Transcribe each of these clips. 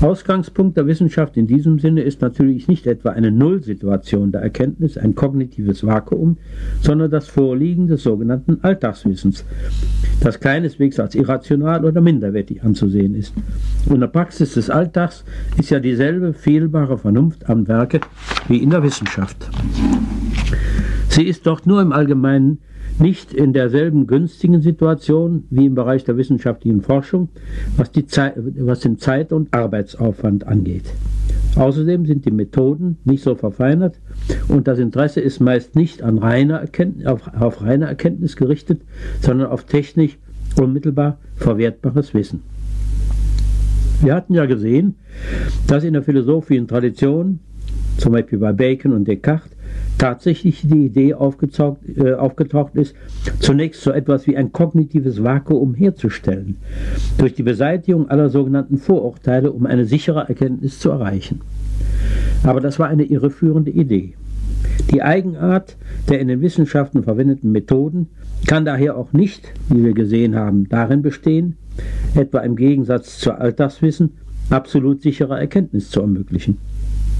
Ausgangspunkt der Wissenschaft in diesem Sinne ist natürlich nicht etwa eine Nullsituation der Erkenntnis, ein kognitives Vakuum, sondern das Vorliegen des sogenannten Alltagswissens, das keineswegs als irrational oder minderwertig anzusehen ist. Und in der Praxis des Alltags ist ja dieselbe fehlbare Vernunft am Werke wie in der Wissenschaft. Sie ist dort nur im Allgemeinen nicht in derselben günstigen Situation wie im Bereich der wissenschaftlichen Forschung, was, die Zeit, was den Zeit- und Arbeitsaufwand angeht. Außerdem sind die Methoden nicht so verfeinert und das Interesse ist meist nicht an reiner auf, auf reine Erkenntnis gerichtet, sondern auf technisch unmittelbar verwertbares Wissen. Wir hatten ja gesehen, dass in der philosophischen Tradition, zum Beispiel bei Bacon und Descartes, tatsächlich die Idee aufgetaucht, äh, aufgetaucht ist, zunächst so etwas wie ein kognitives Vakuum herzustellen, durch die Beseitigung aller sogenannten Vorurteile, um eine sichere Erkenntnis zu erreichen. Aber das war eine irreführende Idee. Die Eigenart der in den Wissenschaften verwendeten Methoden kann daher auch nicht, wie wir gesehen haben, darin bestehen, etwa im Gegensatz zu Alltagswissen, absolut sichere Erkenntnis zu ermöglichen.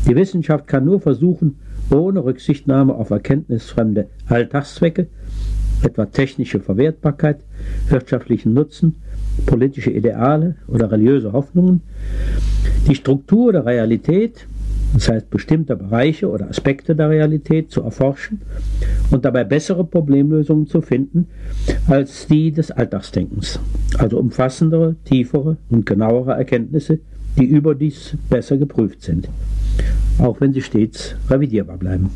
Die Wissenschaft kann nur versuchen, ohne Rücksichtnahme auf erkenntnisfremde Alltagszwecke, etwa technische Verwertbarkeit, wirtschaftlichen Nutzen, politische Ideale oder religiöse Hoffnungen, die Struktur der Realität, das heißt bestimmte Bereiche oder Aspekte der Realität zu erforschen und dabei bessere Problemlösungen zu finden als die des Alltagsdenkens, also umfassendere, tiefere und genauere Erkenntnisse, die überdies besser geprüft sind auch wenn sie stets revidierbar bleiben.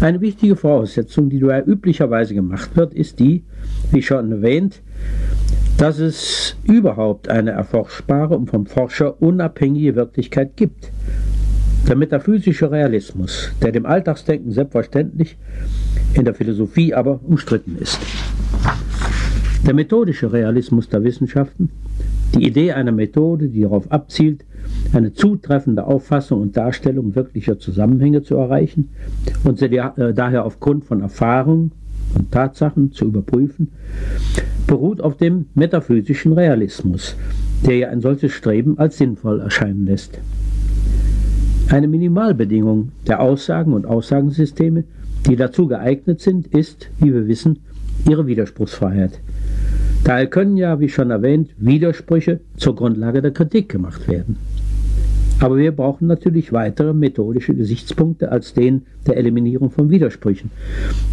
Eine wichtige Voraussetzung, die dabei üblicherweise gemacht wird, ist die, wie schon erwähnt, dass es überhaupt eine erforschbare und vom Forscher unabhängige Wirklichkeit gibt. Der metaphysische Realismus, der dem Alltagsdenken selbstverständlich, in der Philosophie aber umstritten ist. Der methodische Realismus der Wissenschaften, die Idee einer Methode, die darauf abzielt, eine zutreffende Auffassung und Darstellung wirklicher Zusammenhänge zu erreichen und sie äh, daher aufgrund von Erfahrungen und Tatsachen zu überprüfen, beruht auf dem metaphysischen Realismus, der ja ein solches Streben als sinnvoll erscheinen lässt. Eine Minimalbedingung der Aussagen und Aussagensysteme, die dazu geeignet sind, ist, wie wir wissen, ihre Widerspruchsfreiheit. Daher können ja, wie schon erwähnt, Widersprüche zur Grundlage der Kritik gemacht werden. Aber wir brauchen natürlich weitere methodische Gesichtspunkte als den der Eliminierung von Widersprüchen.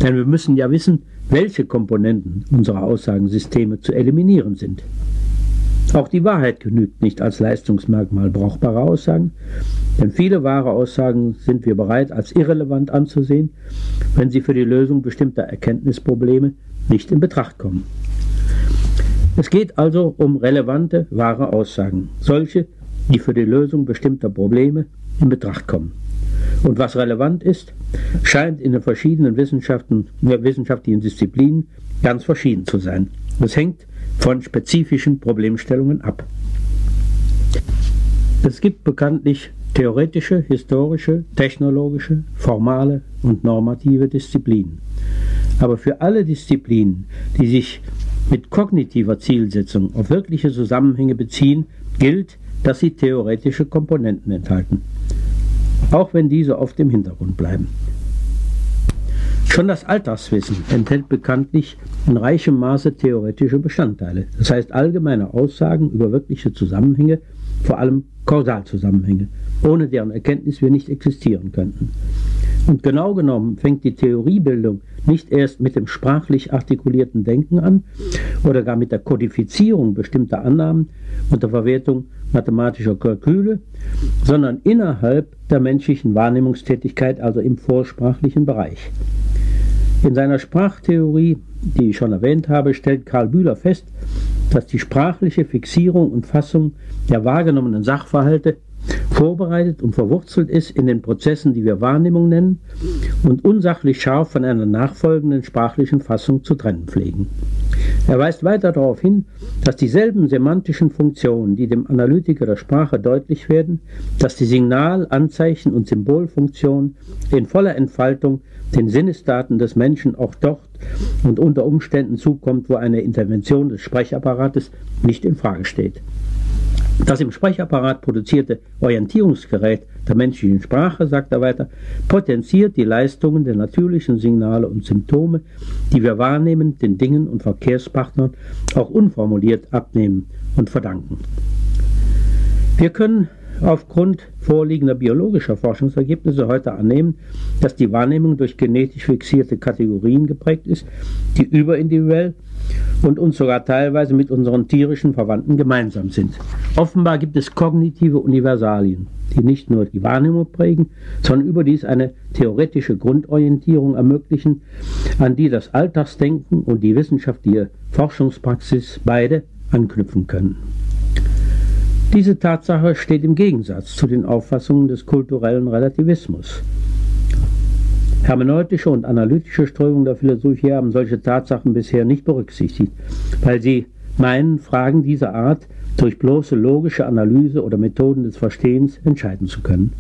Denn wir müssen ja wissen, welche Komponenten unserer Aussagensysteme zu eliminieren sind. Auch die Wahrheit genügt nicht als Leistungsmerkmal brauchbarer Aussagen, denn viele wahre Aussagen sind wir bereit als irrelevant anzusehen, wenn sie für die Lösung bestimmter Erkenntnisprobleme nicht in Betracht kommen. Es geht also um relevante, wahre Aussagen, solche, die für die Lösung bestimmter Probleme in Betracht kommen. Und was relevant ist, scheint in den verschiedenen Wissenschaften, wissenschaftlichen Disziplinen ganz verschieden zu sein. Es hängt von spezifischen Problemstellungen ab. Es gibt bekanntlich theoretische, historische, technologische, formale und normative Disziplinen. Aber für alle Disziplinen, die sich mit kognitiver Zielsetzung auf wirkliche Zusammenhänge beziehen, gilt, dass sie theoretische Komponenten enthalten, auch wenn diese oft im Hintergrund bleiben. Schon das Alltagswissen enthält bekanntlich in reichem Maße theoretische Bestandteile, das heißt allgemeine Aussagen über wirkliche Zusammenhänge, vor allem Kausalzusammenhänge, ohne deren Erkenntnis wir nicht existieren könnten. Und genau genommen fängt die Theoriebildung nicht erst mit dem sprachlich artikulierten Denken an oder gar mit der Kodifizierung bestimmter Annahmen und der Verwertung mathematischer Kalküle, sondern innerhalb der menschlichen Wahrnehmungstätigkeit, also im vorsprachlichen Bereich. In seiner Sprachtheorie, die ich schon erwähnt habe, stellt Karl Bühler fest, dass die sprachliche Fixierung und Fassung der wahrgenommenen Sachverhalte vorbereitet und verwurzelt ist in den Prozessen, die wir Wahrnehmung nennen, und unsachlich scharf von einer nachfolgenden sprachlichen Fassung zu trennen pflegen. Er weist weiter darauf hin, dass dieselben semantischen Funktionen, die dem Analytiker der Sprache deutlich werden, dass die Signal-, Anzeichen- und Symbolfunktion in voller Entfaltung den Sinnesdaten des Menschen auch dort und unter Umständen zukommt, wo eine Intervention des Sprechapparates nicht in Frage steht. Das im Sprechapparat produzierte Orientierungsgerät der menschlichen Sprache, sagt er weiter, potenziert die Leistungen der natürlichen Signale und Symptome, die wir wahrnehmen, den Dingen und Verkehrspartnern auch unformuliert abnehmen und verdanken. Wir können aufgrund vorliegender biologischer Forschungsergebnisse heute annehmen, dass die Wahrnehmung durch genetisch fixierte Kategorien geprägt ist, die überindividuell und uns sogar teilweise mit unseren tierischen Verwandten gemeinsam sind. Offenbar gibt es kognitive Universalien, die nicht nur die Wahrnehmung prägen, sondern überdies eine theoretische Grundorientierung ermöglichen, an die das Alltagsdenken und die wissenschaftliche Forschungspraxis beide anknüpfen können. Diese Tatsache steht im Gegensatz zu den Auffassungen des kulturellen Relativismus. Hermeneutische und analytische Strömungen der Philosophie haben solche Tatsachen bisher nicht berücksichtigt, weil sie meinen, Fragen dieser Art durch bloße logische Analyse oder Methoden des Verstehens entscheiden zu können.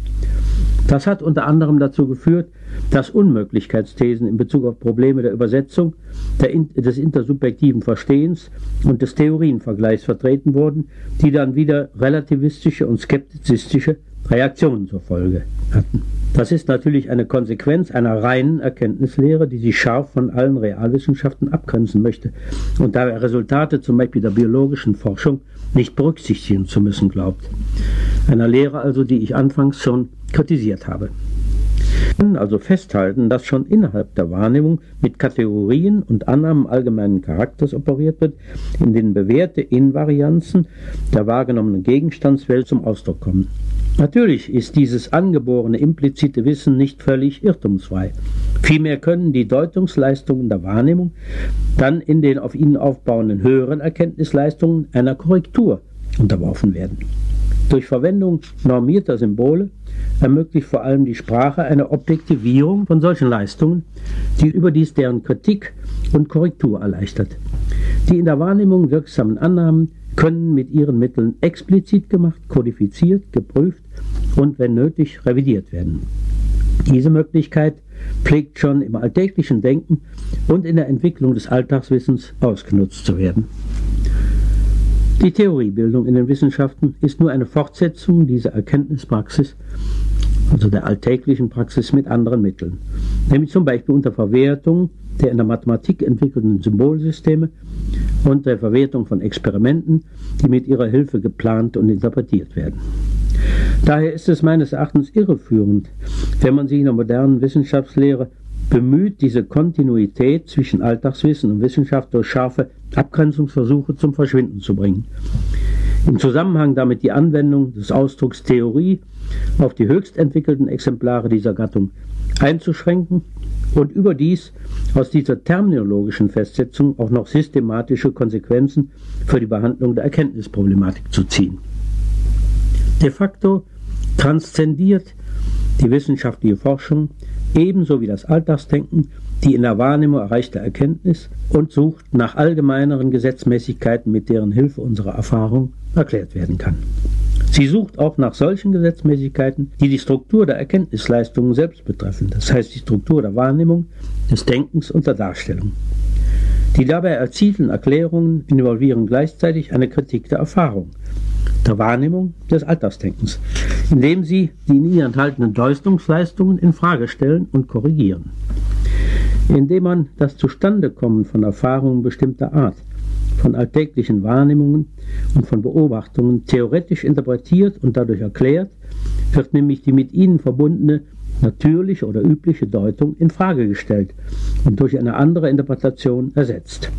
Das hat unter anderem dazu geführt, dass Unmöglichkeitsthesen in Bezug auf Probleme der Übersetzung, der, des intersubjektiven Verstehens und des Theorienvergleichs vertreten wurden, die dann wieder relativistische und skeptizistische Reaktionen zur Folge hatten. Das ist natürlich eine Konsequenz einer reinen Erkenntnislehre, die sich scharf von allen Realwissenschaften abgrenzen möchte und dabei Resultate zum Beispiel der biologischen Forschung nicht berücksichtigen zu müssen glaubt. Einer Lehre also, die ich anfangs schon kritisiert habe. Können also festhalten, dass schon innerhalb der Wahrnehmung mit Kategorien und Annahmen allgemeinen Charakters operiert wird, in denen bewährte Invarianzen der wahrgenommenen Gegenstandswelt zum Ausdruck kommen. Natürlich ist dieses angeborene implizite Wissen nicht völlig irrtumsfrei. Vielmehr können die Deutungsleistungen der Wahrnehmung dann in den auf ihnen aufbauenden höheren Erkenntnisleistungen einer Korrektur unterworfen werden. Durch Verwendung normierter Symbole ermöglicht vor allem die Sprache eine Objektivierung von solchen Leistungen, die überdies deren Kritik und Korrektur erleichtert. Die in der Wahrnehmung wirksamen Annahmen können mit ihren Mitteln explizit gemacht, kodifiziert, geprüft und, wenn nötig, revidiert werden. Diese Möglichkeit pflegt schon im alltäglichen Denken und in der Entwicklung des Alltagswissens ausgenutzt zu werden. Die Theoriebildung in den Wissenschaften ist nur eine Fortsetzung dieser Erkenntnispraxis, also der alltäglichen Praxis mit anderen Mitteln, nämlich zum Beispiel unter Verwertung der in der Mathematik entwickelten Symbolsysteme und der Verwertung von Experimenten, die mit ihrer Hilfe geplant und interpretiert werden. Daher ist es meines Erachtens irreführend, wenn man sich in der modernen Wissenschaftslehre bemüht, diese Kontinuität zwischen Alltagswissen und Wissenschaft durch scharfe Abgrenzungsversuche zum Verschwinden zu bringen. Im Zusammenhang damit die Anwendung des Ausdrucks Theorie auf die höchst entwickelten Exemplare dieser Gattung einzuschränken und überdies aus dieser terminologischen Festsetzung auch noch systematische Konsequenzen für die Behandlung der Erkenntnisproblematik zu ziehen. De facto transzendiert die wissenschaftliche Forschung ebenso wie das Alltagsdenken die in der Wahrnehmung erreichte Erkenntnis und sucht nach allgemeineren Gesetzmäßigkeiten, mit deren Hilfe unsere Erfahrung erklärt werden kann. Sie sucht auch nach solchen Gesetzmäßigkeiten, die die Struktur der Erkenntnisleistungen selbst betreffen, das heißt die Struktur der Wahrnehmung, des Denkens und der Darstellung. Die dabei erzielten Erklärungen involvieren gleichzeitig eine Kritik der Erfahrung, der Wahrnehmung des Alltagsdenkens, indem sie die in ihr enthaltenen Deutungsleistungen in Frage stellen und korrigieren. Indem man das Zustandekommen von Erfahrungen bestimmter Art, von alltäglichen Wahrnehmungen und von Beobachtungen theoretisch interpretiert und dadurch erklärt, wird nämlich die mit ihnen verbundene natürliche oder übliche Deutung in Frage gestellt und durch eine andere Interpretation ersetzt.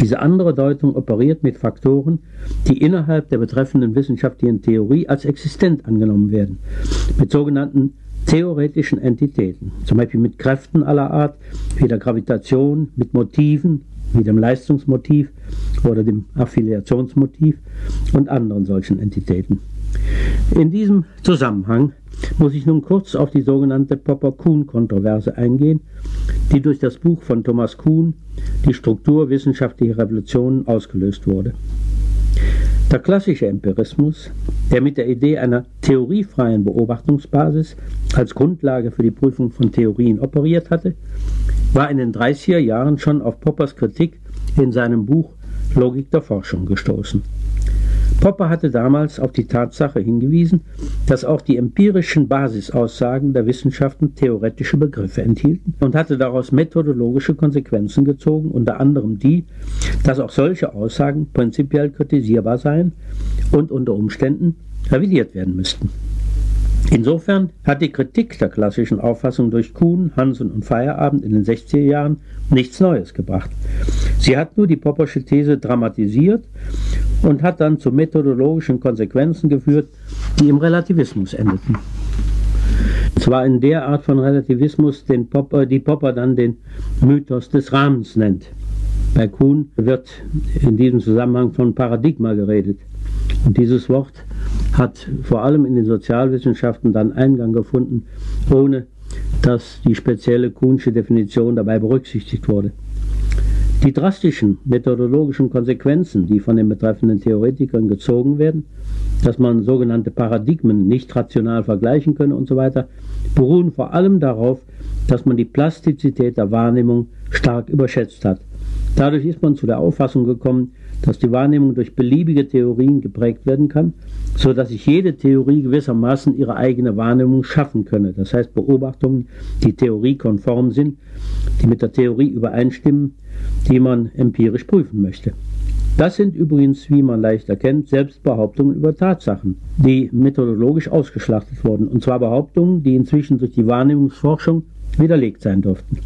Diese andere Deutung operiert mit Faktoren, die innerhalb der betreffenden wissenschaftlichen Theorie als existent angenommen werden, mit sogenannten theoretischen Entitäten, zum Beispiel mit Kräften aller Art, wie der Gravitation, mit Motiven, wie dem Leistungsmotiv oder dem Affiliationsmotiv und anderen solchen Entitäten. In diesem Zusammenhang muss ich nun kurz auf die sogenannte Popper-Kuhn-Kontroverse eingehen, die durch das Buch von Thomas Kuhn, Die Struktur wissenschaftlicher Revolutionen, ausgelöst wurde. Der klassische Empirismus, der mit der Idee einer theoriefreien Beobachtungsbasis als Grundlage für die Prüfung von Theorien operiert hatte, war in den 30er Jahren schon auf Poppers Kritik in seinem Buch Logik der Forschung gestoßen. Popper hatte damals auf die Tatsache hingewiesen, dass auch die empirischen Basisaussagen der Wissenschaften theoretische Begriffe enthielten und hatte daraus methodologische Konsequenzen gezogen, unter anderem die, dass auch solche Aussagen prinzipiell kritisierbar seien und unter Umständen revidiert werden müssten. Insofern hat die Kritik der klassischen Auffassung durch Kuhn, Hansen und Feierabend in den 60er Jahren nichts Neues gebracht. Sie hat nur die Poppersche These dramatisiert und hat dann zu methodologischen Konsequenzen geführt, die im Relativismus endeten. Zwar in der Art von Relativismus, den Popper, die Popper dann den Mythos des Rahmens nennt. Bei Kuhn wird in diesem Zusammenhang von Paradigma geredet. Und dieses Wort hat vor allem in den Sozialwissenschaften dann Eingang gefunden, ohne dass die spezielle Kuhnsche Definition dabei berücksichtigt wurde. Die drastischen methodologischen Konsequenzen, die von den betreffenden Theoretikern gezogen werden, dass man sogenannte Paradigmen nicht rational vergleichen könne und so weiter, beruhen vor allem darauf, dass man die Plastizität der Wahrnehmung stark überschätzt hat. Dadurch ist man zu der Auffassung gekommen, dass die Wahrnehmung durch beliebige Theorien geprägt werden kann, so dass sich jede Theorie gewissermaßen ihre eigene Wahrnehmung schaffen könne. Das heißt Beobachtungen, die theoriekonform sind, die mit der Theorie übereinstimmen, die man empirisch prüfen möchte. Das sind übrigens, wie man leicht erkennt, Selbstbehauptungen über Tatsachen, die methodologisch ausgeschlachtet wurden, und zwar Behauptungen, die inzwischen durch die Wahrnehmungsforschung widerlegt sein durften.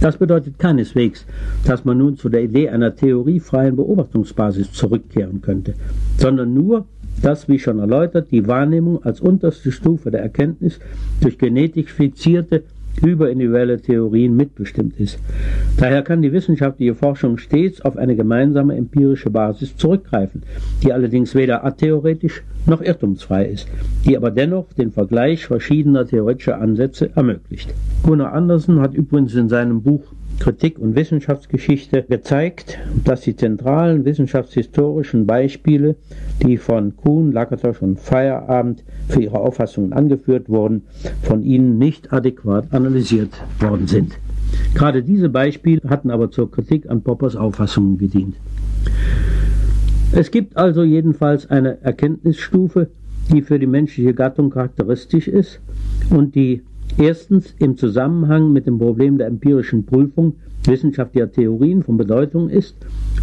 Das bedeutet keineswegs, dass man nun zu der Idee einer theoriefreien Beobachtungsbasis zurückkehren könnte, sondern nur, dass, wie schon erläutert, die Wahrnehmung als unterste Stufe der Erkenntnis durch genetisch fixierte über individuelle Theorien mitbestimmt ist. Daher kann die wissenschaftliche Forschung stets auf eine gemeinsame empirische Basis zurückgreifen, die allerdings weder atheoretisch noch irrtumsfrei ist, die aber dennoch den Vergleich verschiedener theoretischer Ansätze ermöglicht. Gunnar Andersen hat übrigens in seinem Buch Kritik und Wissenschaftsgeschichte gezeigt, dass die zentralen wissenschaftshistorischen Beispiele, die von Kuhn, Lakatos und Feierabend für ihre Auffassungen angeführt wurden, von ihnen nicht adäquat analysiert worden sind. Gerade diese Beispiele hatten aber zur Kritik an Poppers Auffassungen gedient. Es gibt also jedenfalls eine Erkenntnisstufe, die für die menschliche Gattung charakteristisch ist und die Erstens im Zusammenhang mit dem Problem der empirischen Prüfung wissenschaftlicher Theorien von Bedeutung ist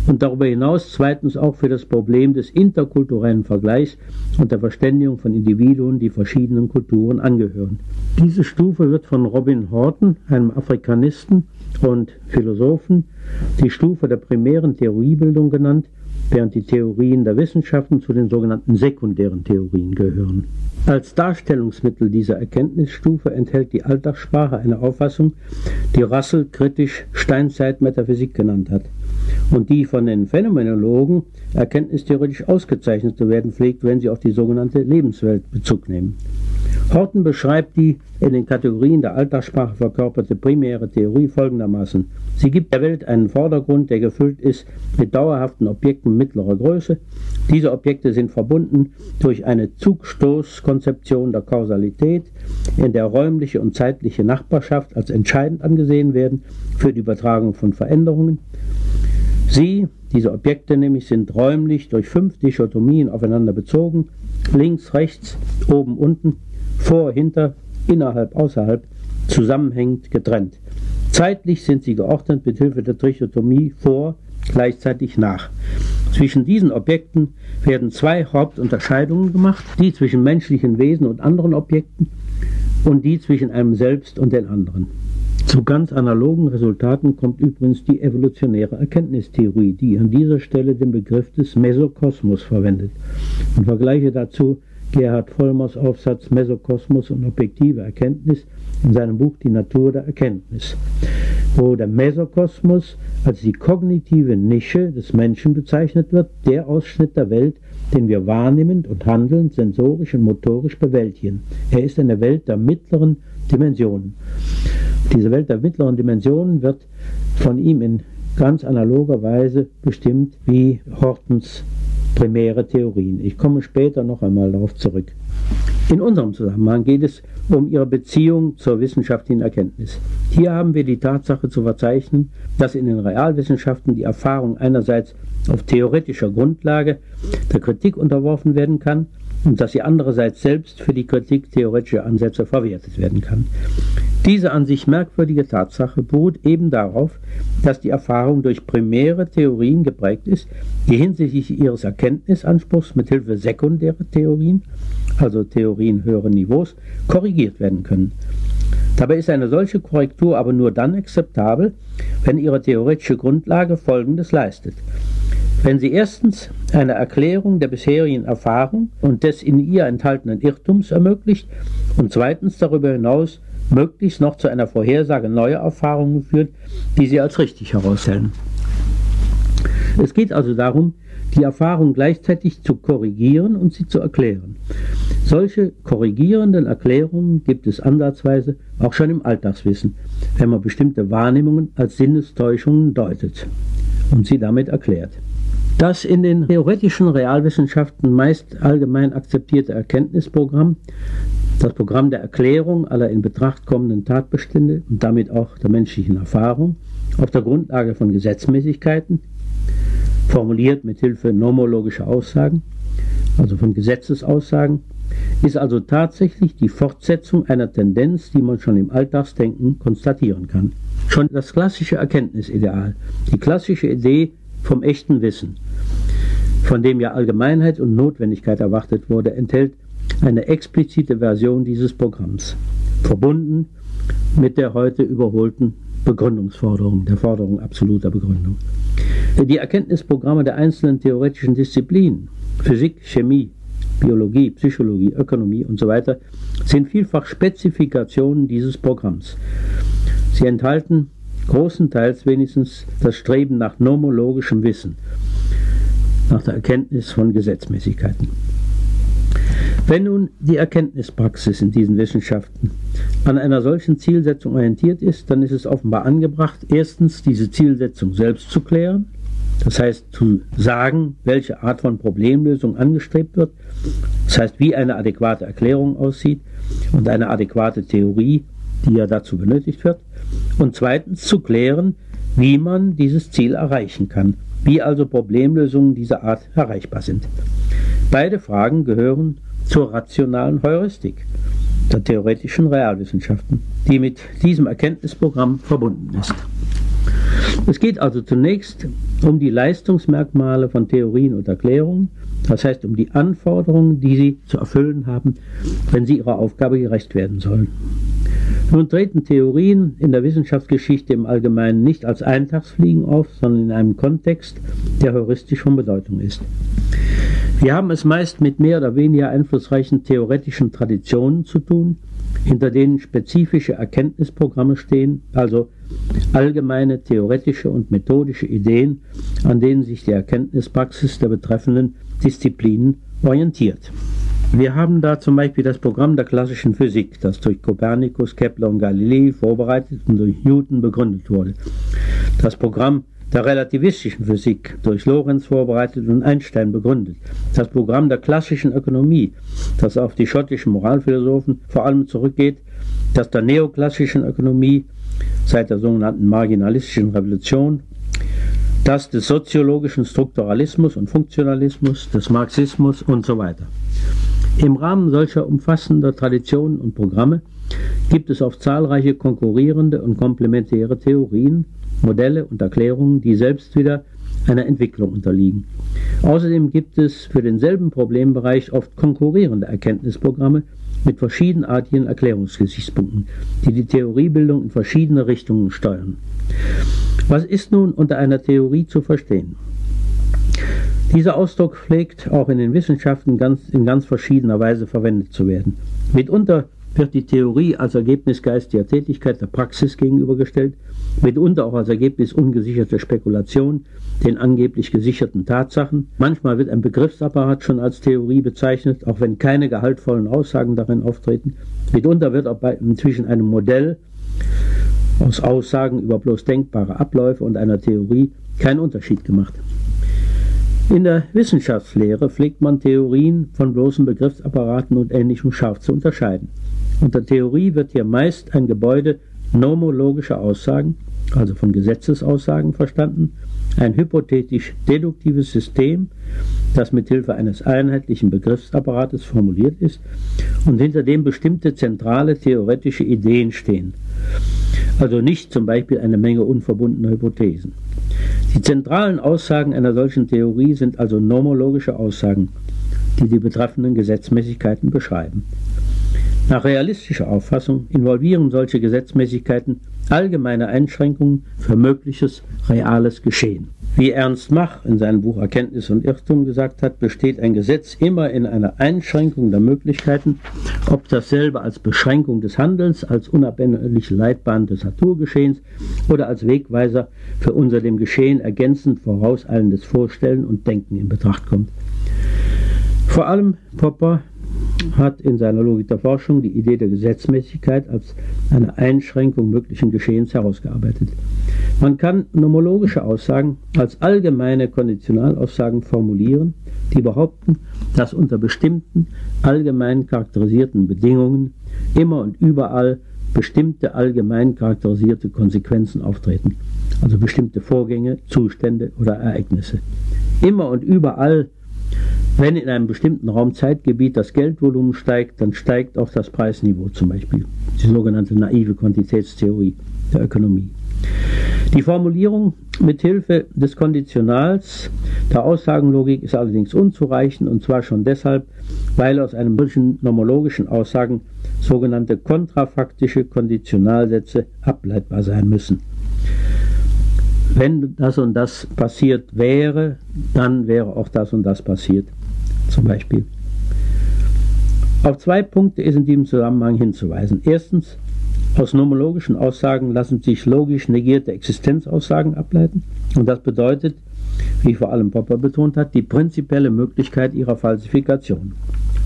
und darüber hinaus zweitens auch für das Problem des interkulturellen Vergleichs und der Verständigung von Individuen, die verschiedenen Kulturen angehören. Diese Stufe wird von Robin Horton, einem Afrikanisten und Philosophen, die Stufe der primären Theoriebildung genannt, während die Theorien der Wissenschaften zu den sogenannten sekundären Theorien gehören. Als Darstellungsmittel dieser Erkenntnisstufe enthält die Alltagssprache eine Auffassung, die Russell kritisch Steinzeitmetaphysik genannt hat und die von den Phänomenologen erkenntnistheoretisch ausgezeichnet zu werden pflegt, wenn sie auf die sogenannte Lebenswelt Bezug nehmen. Horten beschreibt die in den Kategorien der Alltagssprache verkörperte primäre Theorie folgendermaßen. Sie gibt der Welt einen Vordergrund, der gefüllt ist mit dauerhaften Objekten mittlerer Größe. Diese Objekte sind verbunden durch eine Zugstoßkonzeption der Kausalität, in der räumliche und zeitliche Nachbarschaft als entscheidend angesehen werden für die Übertragung von Veränderungen. Sie, diese Objekte nämlich, sind räumlich durch fünf Dichotomien aufeinander bezogen, links, rechts, oben, unten, vor, hinter, innerhalb, außerhalb, zusammenhängend getrennt. Zeitlich sind sie geordnet mit Hilfe der Trichotomie vor, gleichzeitig nach. Zwischen diesen Objekten werden zwei Hauptunterscheidungen gemacht, die zwischen menschlichen Wesen und anderen Objekten und die zwischen einem selbst und den anderen. Zu ganz analogen Resultaten kommt übrigens die evolutionäre Erkenntnistheorie, die an dieser Stelle den Begriff des Mesokosmos verwendet und vergleiche dazu Gerhard Vollmers Aufsatz Mesokosmos und objektive Erkenntnis in seinem Buch Die Natur der Erkenntnis, wo der Mesokosmos als die kognitive Nische des Menschen bezeichnet wird, der Ausschnitt der Welt, den wir wahrnehmend und handelnd, sensorisch und motorisch bewältigen. Er ist eine Welt der mittleren Dimensionen. Diese Welt der mittleren Dimensionen wird von ihm in ganz analoger Weise bestimmt wie Hortens primäre Theorien. Ich komme später noch einmal darauf zurück. In unserem Zusammenhang geht es um ihre Beziehung zur wissenschaftlichen Erkenntnis. Hier haben wir die Tatsache zu verzeichnen, dass in den Realwissenschaften die Erfahrung einerseits auf theoretischer Grundlage der Kritik unterworfen werden kann und dass sie andererseits selbst für die Kritik theoretischer Ansätze verwertet werden kann. Diese an sich merkwürdige Tatsache beruht eben darauf, dass die Erfahrung durch primäre Theorien geprägt ist, die hinsichtlich ihres Erkenntnisanspruchs mit Hilfe sekundärer Theorien, also Theorien höheren Niveaus, korrigiert werden können. Dabei ist eine solche Korrektur aber nur dann akzeptabel, wenn ihre theoretische Grundlage Folgendes leistet. Wenn sie erstens eine Erklärung der bisherigen Erfahrung und des in ihr enthaltenen Irrtums ermöglicht und zweitens darüber hinaus möglichst noch zu einer Vorhersage neuer Erfahrungen führt, die sie als richtig herausstellen. Es geht also darum, die Erfahrung gleichzeitig zu korrigieren und sie zu erklären. Solche korrigierenden Erklärungen gibt es ansatzweise auch schon im Alltagswissen, wenn man bestimmte Wahrnehmungen als Sinnestäuschungen deutet und sie damit erklärt. Das in den theoretischen Realwissenschaften meist allgemein akzeptierte Erkenntnisprogramm, das Programm der Erklärung aller in Betracht kommenden Tatbestände und damit auch der menschlichen Erfahrung auf der Grundlage von Gesetzmäßigkeiten, formuliert mit Hilfe nomologischer Aussagen, also von Gesetzesaussagen, ist also tatsächlich die Fortsetzung einer Tendenz, die man schon im Alltagsdenken konstatieren kann. Schon das klassische Erkenntnisideal, die klassische Idee vom echten Wissen, von dem ja Allgemeinheit und Notwendigkeit erwartet wurde, enthält eine explizite Version dieses Programms, verbunden mit der heute überholten Begründungsforderung, der Forderung absoluter Begründung. Die Erkenntnisprogramme der einzelnen theoretischen Disziplinen, Physik, Chemie, Biologie, Psychologie, Ökonomie und so weiter, sind vielfach Spezifikationen dieses Programms. Sie enthalten großenteils wenigstens das Streben nach nomologischem Wissen, nach der Erkenntnis von Gesetzmäßigkeiten. Wenn nun die Erkenntnispraxis in diesen Wissenschaften an einer solchen Zielsetzung orientiert ist, dann ist es offenbar angebracht, erstens diese Zielsetzung selbst zu klären, das heißt zu sagen, welche Art von Problemlösung angestrebt wird, das heißt wie eine adäquate Erklärung aussieht und eine adäquate Theorie, die ja dazu benötigt wird, und zweitens zu klären, wie man dieses Ziel erreichen kann, wie also Problemlösungen dieser Art erreichbar sind. Beide Fragen gehören zur rationalen Heuristik der theoretischen Realwissenschaften, die mit diesem Erkenntnisprogramm verbunden ist. Es geht also zunächst um die Leistungsmerkmale von Theorien und Erklärungen, das heißt um die Anforderungen, die sie zu erfüllen haben, wenn sie ihrer Aufgabe gerecht werden sollen. Nun treten Theorien in der Wissenschaftsgeschichte im Allgemeinen nicht als Eintagsfliegen auf, sondern in einem Kontext, der heuristisch von Bedeutung ist. Wir haben es meist mit mehr oder weniger einflussreichen theoretischen Traditionen zu tun, hinter denen spezifische Erkenntnisprogramme stehen, also allgemeine theoretische und methodische Ideen, an denen sich die Erkenntnispraxis der betreffenden Disziplinen orientiert. Wir haben da zum Beispiel das Programm der klassischen Physik, das durch Kopernikus, Kepler und Galilei vorbereitet und durch Newton begründet wurde. Das Programm der relativistischen Physik durch Lorenz vorbereitet und Einstein begründet. Das Programm der klassischen Ökonomie, das auf die schottischen Moralphilosophen vor allem zurückgeht, das der neoklassischen Ökonomie seit der sogenannten marginalistischen Revolution, das des soziologischen Strukturalismus und Funktionalismus, des Marxismus und so weiter. Im Rahmen solcher umfassender Traditionen und Programme gibt es oft zahlreiche konkurrierende und komplementäre Theorien, Modelle und Erklärungen, die selbst wieder einer Entwicklung unterliegen. Außerdem gibt es für denselben Problembereich oft konkurrierende Erkenntnisprogramme mit verschiedenartigen Erklärungsgesichtspunkten, die die Theoriebildung in verschiedene Richtungen steuern. Was ist nun unter einer Theorie zu verstehen? Dieser Ausdruck pflegt auch in den Wissenschaften ganz, in ganz verschiedener Weise verwendet zu werden. Mitunter wird die Theorie als Ergebnis geistiger Tätigkeit der Praxis gegenübergestellt, mitunter auch als Ergebnis ungesicherter Spekulation, den angeblich gesicherten Tatsachen. Manchmal wird ein Begriffsapparat schon als Theorie bezeichnet, auch wenn keine gehaltvollen Aussagen darin auftreten. Mitunter wird auch bei, zwischen einem Modell aus Aussagen über bloß denkbare Abläufe und einer Theorie kein Unterschied gemacht. In der Wissenschaftslehre pflegt man Theorien von bloßen Begriffsapparaten und Ähnlichem scharf zu unterscheiden. Unter Theorie wird hier meist ein Gebäude nomologischer Aussagen, also von Gesetzesaussagen verstanden, ein hypothetisch-deduktives System, das mit Hilfe eines einheitlichen Begriffsapparates formuliert ist und hinter dem bestimmte zentrale theoretische Ideen stehen. Also nicht zum Beispiel eine Menge unverbundener Hypothesen. Die zentralen Aussagen einer solchen Theorie sind also nomologische Aussagen, die die betreffenden Gesetzmäßigkeiten beschreiben. Nach realistischer Auffassung involvieren solche Gesetzmäßigkeiten allgemeine Einschränkungen für mögliches reales Geschehen. Wie Ernst Mach in seinem Buch Erkenntnis und Irrtum gesagt hat, besteht ein Gesetz immer in einer Einschränkung der Möglichkeiten, ob dasselbe als Beschränkung des Handelns, als unabänderliche Leitbahn des Naturgeschehens oder als Wegweiser für unser dem Geschehen ergänzend vorauseilendes Vorstellen und Denken in Betracht kommt. Vor allem Popper hat in seiner Logik der Forschung die Idee der Gesetzmäßigkeit als eine Einschränkung möglichen Geschehens herausgearbeitet. Man kann nomologische Aussagen als allgemeine Konditionalaussagen formulieren, die behaupten, dass unter bestimmten allgemein charakterisierten Bedingungen immer und überall bestimmte allgemein charakterisierte Konsequenzen auftreten, also bestimmte Vorgänge, Zustände oder Ereignisse. Immer und überall wenn in einem bestimmten Raumzeitgebiet das Geldvolumen steigt, dann steigt auch das Preisniveau zum Beispiel. Die sogenannte naive Quantitätstheorie der Ökonomie. Die Formulierung mit Hilfe des Konditionals der Aussagenlogik ist allerdings unzureichend und zwar schon deshalb, weil aus einem solchen nomologischen Aussagen sogenannte kontrafaktische Konditionalsätze ableitbar sein müssen wenn das und das passiert wäre, dann wäre auch das und das passiert. Zum Beispiel. Auf zwei Punkte ist in diesem Zusammenhang hinzuweisen. Erstens, aus nomologischen Aussagen lassen sich logisch negierte Existenzaussagen ableiten. Und das bedeutet, wie vor allem Popper betont hat, die prinzipielle Möglichkeit ihrer Falsifikation,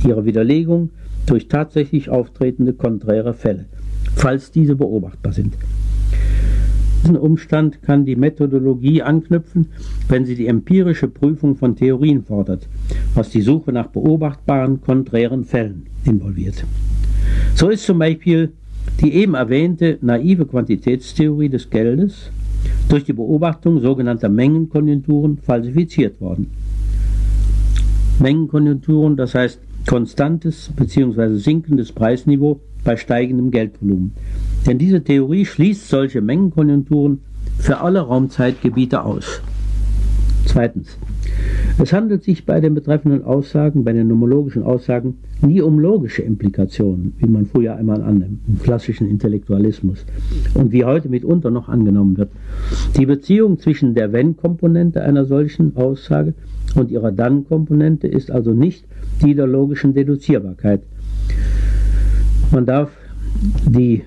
ihrer Widerlegung durch tatsächlich auftretende konträre Fälle, falls diese beobachtbar sind diesen Umstand kann die Methodologie anknüpfen, wenn sie die empirische Prüfung von Theorien fordert, was die Suche nach beobachtbaren konträren Fällen involviert. So ist zum Beispiel die eben erwähnte naive Quantitätstheorie des Geldes durch die Beobachtung sogenannter Mengenkonjunkturen falsifiziert worden. Mengenkonjunkturen, das heißt konstantes bzw. sinkendes Preisniveau bei steigendem Geldvolumen. Denn diese Theorie schließt solche Mengenkonjunkturen für alle Raumzeitgebiete aus. Zweitens. Es handelt sich bei den betreffenden Aussagen, bei den nomologischen Aussagen, nie um logische Implikationen, wie man früher einmal annimmt, im klassischen Intellektualismus und wie heute mitunter noch angenommen wird. Die Beziehung zwischen der Wenn-Komponente einer solchen Aussage und ihrer Dann-Komponente ist also nicht die der logischen Deduzierbarkeit. Man darf die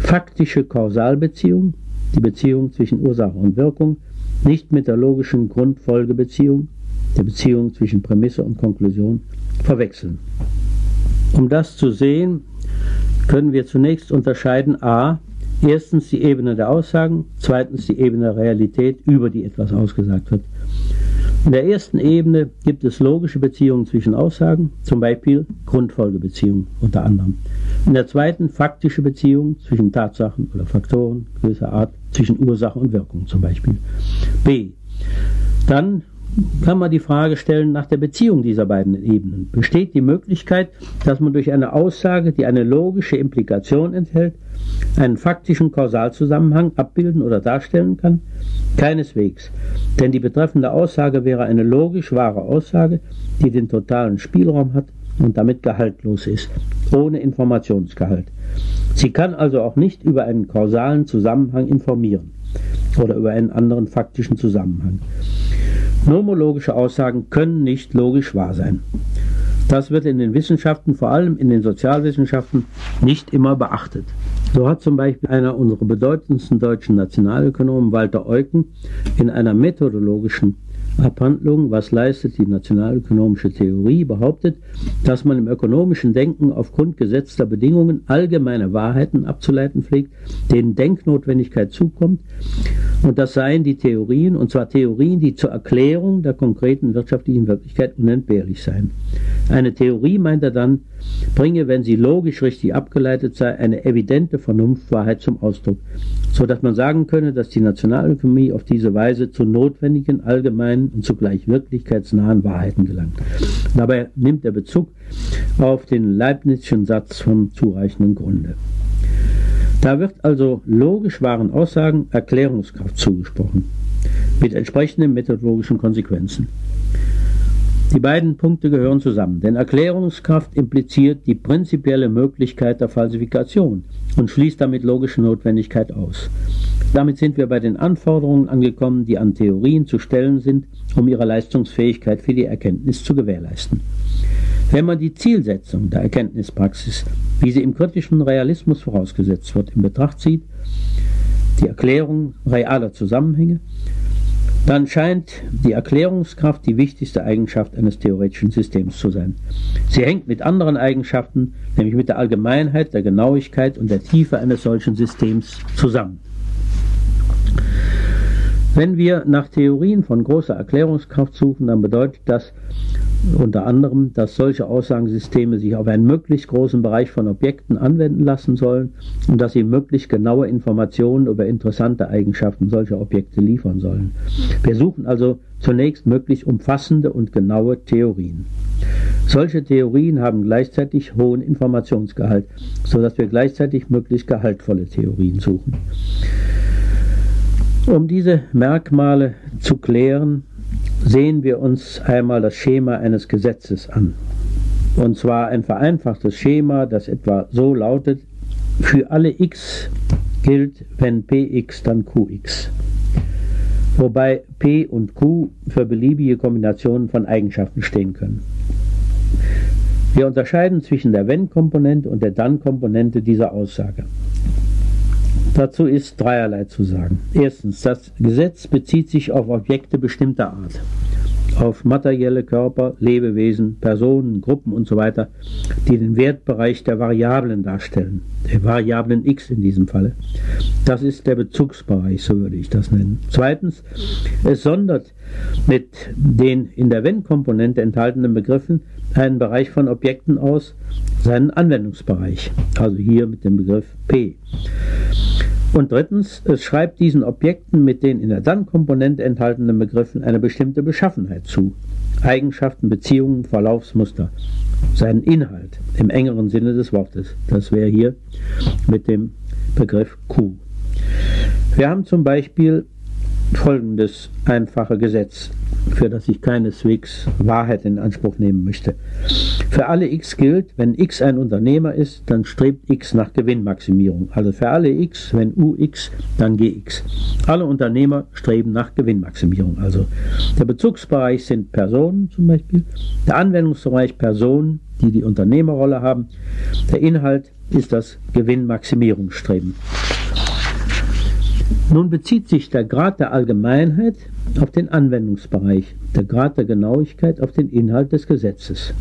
faktische Kausalbeziehung, die Beziehung zwischen Ursache und Wirkung, nicht mit der logischen Grundfolgebeziehung, der Beziehung zwischen Prämisse und Konklusion, verwechseln. Um das zu sehen, können wir zunächst unterscheiden a. Erstens die Ebene der Aussagen, zweitens die Ebene der Realität, über die etwas ausgesagt wird. In der ersten Ebene gibt es logische Beziehungen zwischen Aussagen, zum Beispiel Grundfolgebeziehungen unter anderem. In der zweiten faktische Beziehungen zwischen Tatsachen oder Faktoren gewisser Art, zwischen Ursache und Wirkung zum Beispiel. B. Dann kann man die Frage stellen nach der Beziehung dieser beiden Ebenen. Besteht die Möglichkeit, dass man durch eine Aussage, die eine logische Implikation enthält, einen faktischen Kausalzusammenhang abbilden oder darstellen kann? Keineswegs. Denn die betreffende Aussage wäre eine logisch wahre Aussage, die den totalen Spielraum hat und damit gehaltlos ist, ohne Informationsgehalt. Sie kann also auch nicht über einen kausalen Zusammenhang informieren oder über einen anderen faktischen Zusammenhang. Nomologische Aussagen können nicht logisch wahr sein. Das wird in den Wissenschaften, vor allem in den Sozialwissenschaften, nicht immer beachtet. So hat zum Beispiel einer unserer bedeutendsten deutschen Nationalökonomen, Walter Eucken, in einer methodologischen Abhandlung, was leistet die nationalökonomische Theorie, behauptet, dass man im ökonomischen Denken aufgrund gesetzter Bedingungen allgemeine Wahrheiten abzuleiten pflegt, denen Denknotwendigkeit zukommt, und das seien die Theorien, und zwar Theorien, die zur Erklärung der konkreten wirtschaftlichen Wirklichkeit unentbehrlich seien. Eine Theorie, meint er dann, bringe, wenn sie logisch richtig abgeleitet sei, eine evidente Vernunftwahrheit zum Ausdruck, so dass man sagen könne, dass die Nationalökonomie auf diese Weise zu notwendigen, allgemeinen und zugleich wirklichkeitsnahen Wahrheiten gelangt. Dabei nimmt er Bezug auf den Leibnizischen Satz vom zureichenden Grunde. Da wird also logisch wahren Aussagen Erklärungskraft zugesprochen, mit entsprechenden methodologischen Konsequenzen. Die beiden Punkte gehören zusammen, denn Erklärungskraft impliziert die prinzipielle Möglichkeit der Falsifikation und schließt damit logische Notwendigkeit aus. Damit sind wir bei den Anforderungen angekommen, die an Theorien zu stellen sind, um ihre Leistungsfähigkeit für die Erkenntnis zu gewährleisten. Wenn man die Zielsetzung der Erkenntnispraxis, wie sie im kritischen Realismus vorausgesetzt wird, in Betracht zieht, die Erklärung realer Zusammenhänge, dann scheint die Erklärungskraft die wichtigste Eigenschaft eines theoretischen Systems zu sein. Sie hängt mit anderen Eigenschaften, nämlich mit der Allgemeinheit, der Genauigkeit und der Tiefe eines solchen Systems zusammen. Wenn wir nach Theorien von großer Erklärungskraft suchen, dann bedeutet das unter anderem, dass solche Aussagensysteme sich auf einen möglichst großen Bereich von Objekten anwenden lassen sollen und dass sie möglichst genaue Informationen über interessante Eigenschaften solcher Objekte liefern sollen. Wir suchen also zunächst möglichst umfassende und genaue Theorien. Solche Theorien haben gleichzeitig hohen Informationsgehalt, sodass wir gleichzeitig möglichst gehaltvolle Theorien suchen. Um diese Merkmale zu klären, sehen wir uns einmal das Schema eines Gesetzes an. Und zwar ein vereinfachtes Schema, das etwa so lautet, für alle x gilt, wenn px, dann qx. Wobei p und q für beliebige Kombinationen von Eigenschaften stehen können. Wir unterscheiden zwischen der wenn-Komponente und der dann-Komponente dieser Aussage. Dazu ist dreierlei zu sagen. Erstens, das Gesetz bezieht sich auf Objekte bestimmter Art, auf materielle Körper, Lebewesen, Personen, Gruppen usw., so die den Wertbereich der Variablen darstellen, der Variablen x in diesem Falle. Das ist der Bezugsbereich, so würde ich das nennen. Zweitens, es sondert mit den in der Wenn-Komponente enthaltenen Begriffen einen Bereich von Objekten aus, seinen Anwendungsbereich, also hier mit dem Begriff P. Und drittens, es schreibt diesen Objekten mit den in der Dann-Komponente enthaltenen Begriffen eine bestimmte Beschaffenheit zu. Eigenschaften, Beziehungen, Verlaufsmuster. Seinen Inhalt im engeren Sinne des Wortes. Das wäre hier mit dem Begriff Q. Wir haben zum Beispiel folgendes einfache Gesetz für das ich keineswegs Wahrheit in Anspruch nehmen möchte. Für alle x gilt, wenn x ein Unternehmer ist, dann strebt x nach Gewinnmaximierung. Also für alle x, wenn ux, dann gx. Alle Unternehmer streben nach Gewinnmaximierung. Also der Bezugsbereich sind Personen zum Beispiel, der Anwendungsbereich Personen, die die Unternehmerrolle haben. Der Inhalt ist das Gewinnmaximierungsstreben. Nun bezieht sich der Grad der Allgemeinheit auf den Anwendungsbereich, der Grad der Genauigkeit auf den Inhalt des Gesetzes.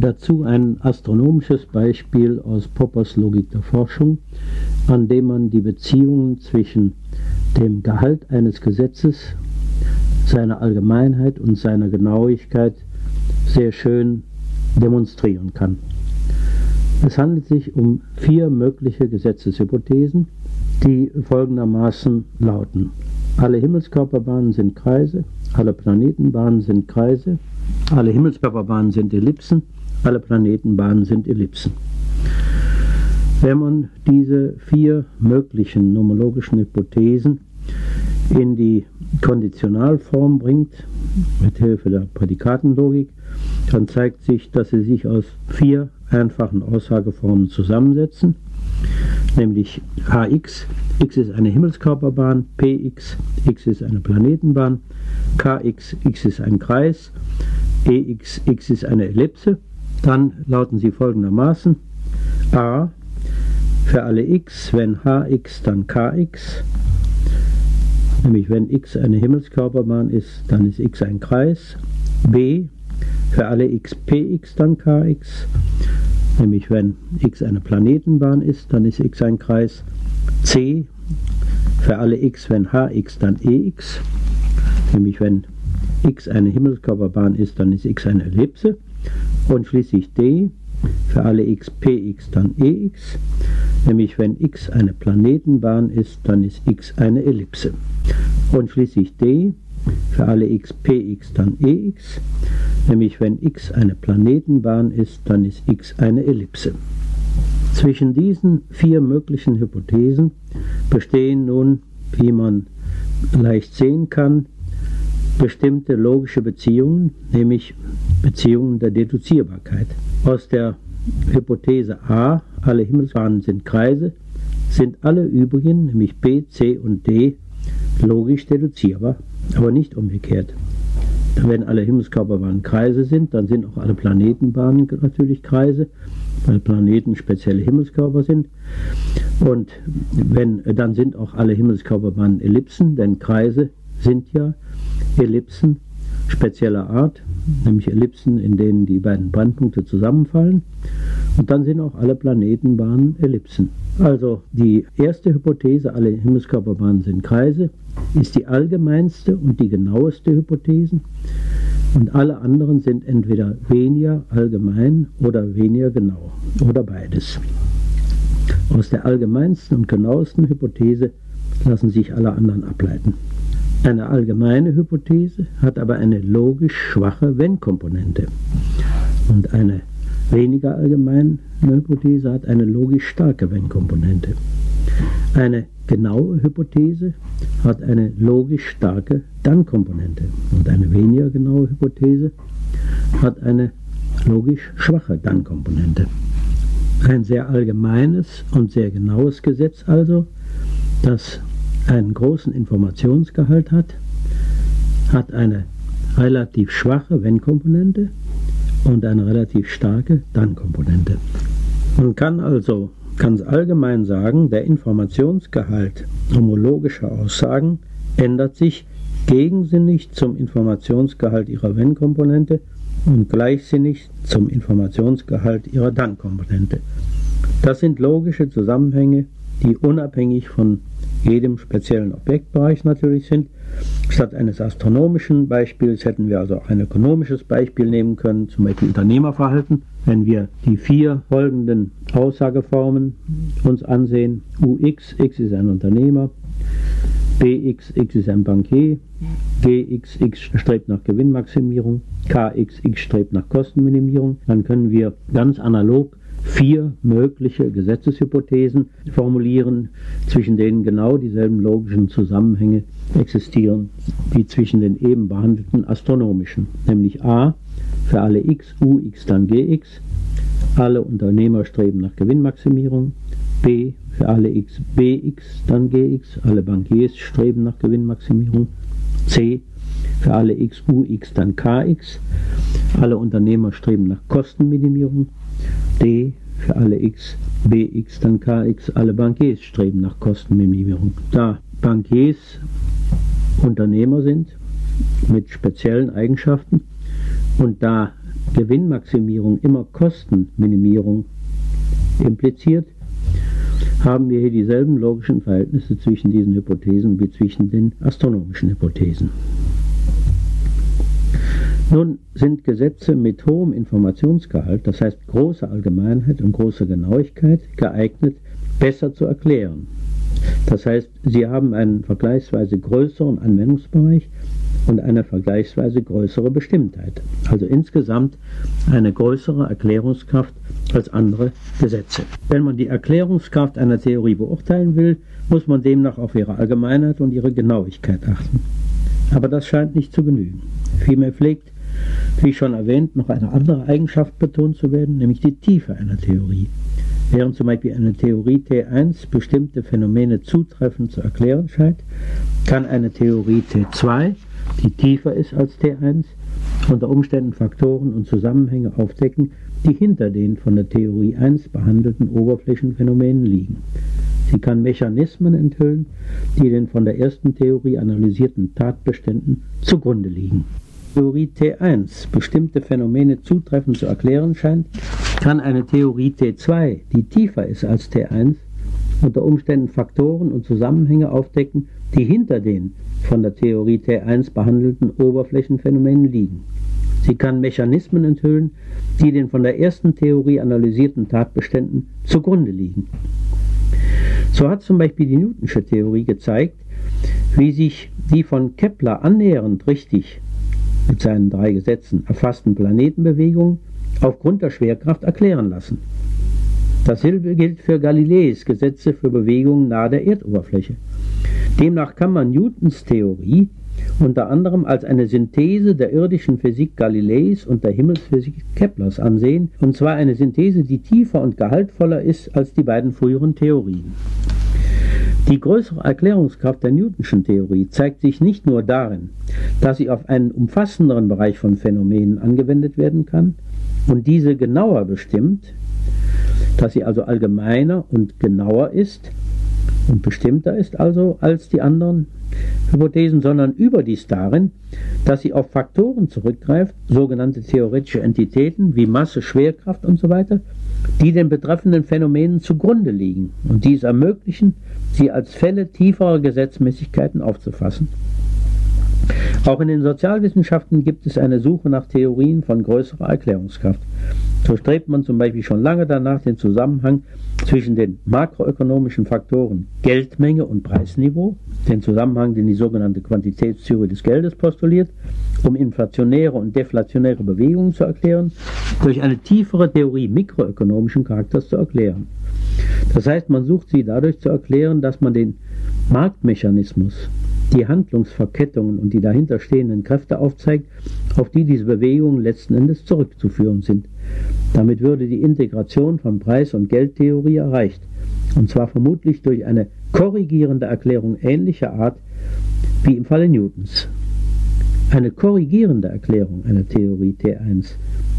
Dazu ein astronomisches Beispiel aus Poppers Logik der Forschung, an dem man die Beziehungen zwischen dem Gehalt eines Gesetzes, seiner Allgemeinheit und seiner Genauigkeit sehr schön demonstrieren kann. Es handelt sich um vier mögliche Gesetzeshypothesen, die folgendermaßen lauten. Alle Himmelskörperbahnen sind Kreise, alle Planetenbahnen sind Kreise, alle Himmelskörperbahnen sind Ellipsen, alle Planetenbahnen sind Ellipsen. Wenn man diese vier möglichen nomologischen Hypothesen in die Konditionalform bringt, mit Hilfe der Prädikatenlogik, dann zeigt sich, dass sie sich aus vier einfachen Aussageformen zusammensetzen, nämlich Hx, x ist eine Himmelskörperbahn, Px, x ist eine Planetenbahn, Kx, x ist ein Kreis, Ex, x ist eine Ellipse. Dann lauten sie folgendermaßen. A für alle x, wenn hx, dann kx, nämlich wenn x eine Himmelskörperbahn ist, dann ist x ein Kreis, b für alle x px, dann kx, nämlich wenn x eine Planetenbahn ist, dann ist x ein Kreis. C für alle x, wenn hx, dann ex, nämlich wenn x eine Himmelskörperbahn ist, dann ist x eine Ellipse. Und schließlich d, für alle x px dann ex, nämlich wenn x eine Planetenbahn ist, dann ist x eine Ellipse. Und schließlich d, für alle x px dann ex, nämlich wenn x eine Planetenbahn ist, dann ist x eine Ellipse. Zwischen diesen vier möglichen Hypothesen bestehen nun, wie man leicht sehen kann, bestimmte logische Beziehungen, nämlich Beziehungen der Deduzierbarkeit. Aus der Hypothese A, alle Himmelsbahnen sind Kreise, sind alle übrigen, nämlich B, C und D, logisch deduzierbar, aber nicht umgekehrt. Wenn alle Himmelskörperbahnen Kreise sind, dann sind auch alle Planetenbahnen natürlich Kreise, weil Planeten spezielle Himmelskörper sind. Und wenn, dann sind auch alle Himmelskörperbahnen Ellipsen, denn Kreise sind ja Ellipsen spezieller Art, nämlich Ellipsen, in denen die beiden Brennpunkte zusammenfallen. Und dann sind auch alle Planetenbahnen Ellipsen. Also die erste Hypothese, alle Himmelskörperbahnen sind Kreise, ist die allgemeinste und die genaueste Hypothese. Und alle anderen sind entweder weniger allgemein oder weniger genau oder beides. Aus der allgemeinsten und genauesten Hypothese lassen sich alle anderen ableiten. Eine allgemeine Hypothese hat aber eine logisch schwache Wenn-Komponente. Und eine weniger allgemeine Hypothese hat eine logisch starke Wenn-Komponente. Eine genaue Hypothese hat eine logisch starke Dann-Komponente. Und eine weniger genaue Hypothese hat eine logisch schwache Dann-Komponente. Ein sehr allgemeines und sehr genaues Gesetz also, das einen großen Informationsgehalt hat, hat eine relativ schwache Wenn-Komponente und eine relativ starke Dann-Komponente. Man kann also ganz allgemein sagen, der Informationsgehalt homologischer Aussagen ändert sich gegensinnig zum Informationsgehalt ihrer Wenn-Komponente und gleichsinnig zum Informationsgehalt ihrer Dann-Komponente. Das sind logische Zusammenhänge, die unabhängig von jedem speziellen Objektbereich natürlich sind. Statt eines astronomischen Beispiels hätten wir also auch ein ökonomisches Beispiel nehmen können, zum Beispiel Unternehmerverhalten. Wenn wir die vier folgenden Aussageformen uns ansehen, UX, X ist ein Unternehmer, BX, X ist ein Bankier, GX, X strebt nach Gewinnmaximierung, KX, X strebt nach Kostenminimierung, dann können wir ganz analog vier mögliche Gesetzeshypothesen formulieren, zwischen denen genau dieselben logischen Zusammenhänge existieren wie zwischen den eben behandelten astronomischen, nämlich a für alle x, u, x dann gx, alle Unternehmer streben nach Gewinnmaximierung, b für alle x, bx dann gx, alle Bankiers streben nach Gewinnmaximierung, c für alle x, u, x dann kx, alle Unternehmer streben nach Kostenminimierung, D für alle x, bx dann kx, alle Bankiers streben nach Kostenminimierung. Da Bankiers Unternehmer sind mit speziellen Eigenschaften und da Gewinnmaximierung immer Kostenminimierung impliziert, haben wir hier dieselben logischen Verhältnisse zwischen diesen Hypothesen wie zwischen den astronomischen Hypothesen. Nun sind Gesetze mit hohem Informationsgehalt, das heißt großer Allgemeinheit und großer Genauigkeit, geeignet, besser zu erklären. Das heißt, sie haben einen vergleichsweise größeren Anwendungsbereich und eine vergleichsweise größere Bestimmtheit. Also insgesamt eine größere Erklärungskraft als andere Gesetze. Wenn man die Erklärungskraft einer Theorie beurteilen will, muss man demnach auf ihre Allgemeinheit und ihre Genauigkeit achten. Aber das scheint nicht zu genügen. Vielmehr pflegt wie schon erwähnt, noch eine andere Eigenschaft betont zu werden, nämlich die Tiefe einer Theorie. Während zum Beispiel eine Theorie T1 bestimmte Phänomene zutreffend zu erklären scheint, kann eine Theorie T2, die tiefer ist als T1, unter Umständen Faktoren und Zusammenhänge aufdecken, die hinter den von der Theorie 1 behandelten Oberflächenphänomenen liegen. Sie kann Mechanismen enthüllen, die den von der ersten Theorie analysierten Tatbeständen zugrunde liegen. Theorie T1 bestimmte Phänomene zutreffend zu erklären scheint, kann eine Theorie T2, die tiefer ist als T1, unter Umständen Faktoren und Zusammenhänge aufdecken, die hinter den von der Theorie T1 behandelten Oberflächenphänomenen liegen. Sie kann Mechanismen enthüllen, die den von der ersten Theorie analysierten Tatbeständen zugrunde liegen. So hat zum Beispiel die Newtonsche Theorie gezeigt, wie sich die von Kepler annähernd richtig mit seinen drei Gesetzen erfassten Planetenbewegungen aufgrund der Schwerkraft erklären lassen. Dasselbe gilt für Galileis Gesetze für Bewegungen nahe der Erdoberfläche. Demnach kann man Newtons Theorie unter anderem als eine Synthese der irdischen Physik Galileis und der Himmelsphysik Keplers ansehen, und zwar eine Synthese, die tiefer und gehaltvoller ist als die beiden früheren Theorien. Die größere Erklärungskraft der Newtonschen Theorie zeigt sich nicht nur darin, dass sie auf einen umfassenderen Bereich von Phänomenen angewendet werden kann und diese genauer bestimmt, dass sie also allgemeiner und genauer ist und bestimmter ist also als die anderen Hypothesen, sondern überdies darin, dass sie auf Faktoren zurückgreift, sogenannte theoretische Entitäten wie Masse, Schwerkraft usw., so die den betreffenden Phänomenen zugrunde liegen und dies ermöglichen, sie als Fälle tieferer Gesetzmäßigkeiten aufzufassen. Auch in den Sozialwissenschaften gibt es eine Suche nach Theorien von größerer Erklärungskraft. So strebt man zum Beispiel schon lange danach, den Zusammenhang zwischen den makroökonomischen Faktoren Geldmenge und Preisniveau, den Zusammenhang, den die sogenannte Quantitätstheorie des Geldes postuliert, um inflationäre und deflationäre Bewegungen zu erklären, durch eine tiefere Theorie mikroökonomischen Charakters zu erklären. Das heißt, man sucht sie dadurch zu erklären, dass man den Marktmechanismus, die Handlungsverkettungen und die dahinter stehenden Kräfte aufzeigt, auf die diese Bewegungen letzten Endes zurückzuführen sind. Damit würde die Integration von Preis- und Geldtheorie erreicht, und zwar vermutlich durch eine korrigierende Erklärung ähnlicher Art wie im Falle Newtons. Eine korrigierende Erklärung einer Theorie T1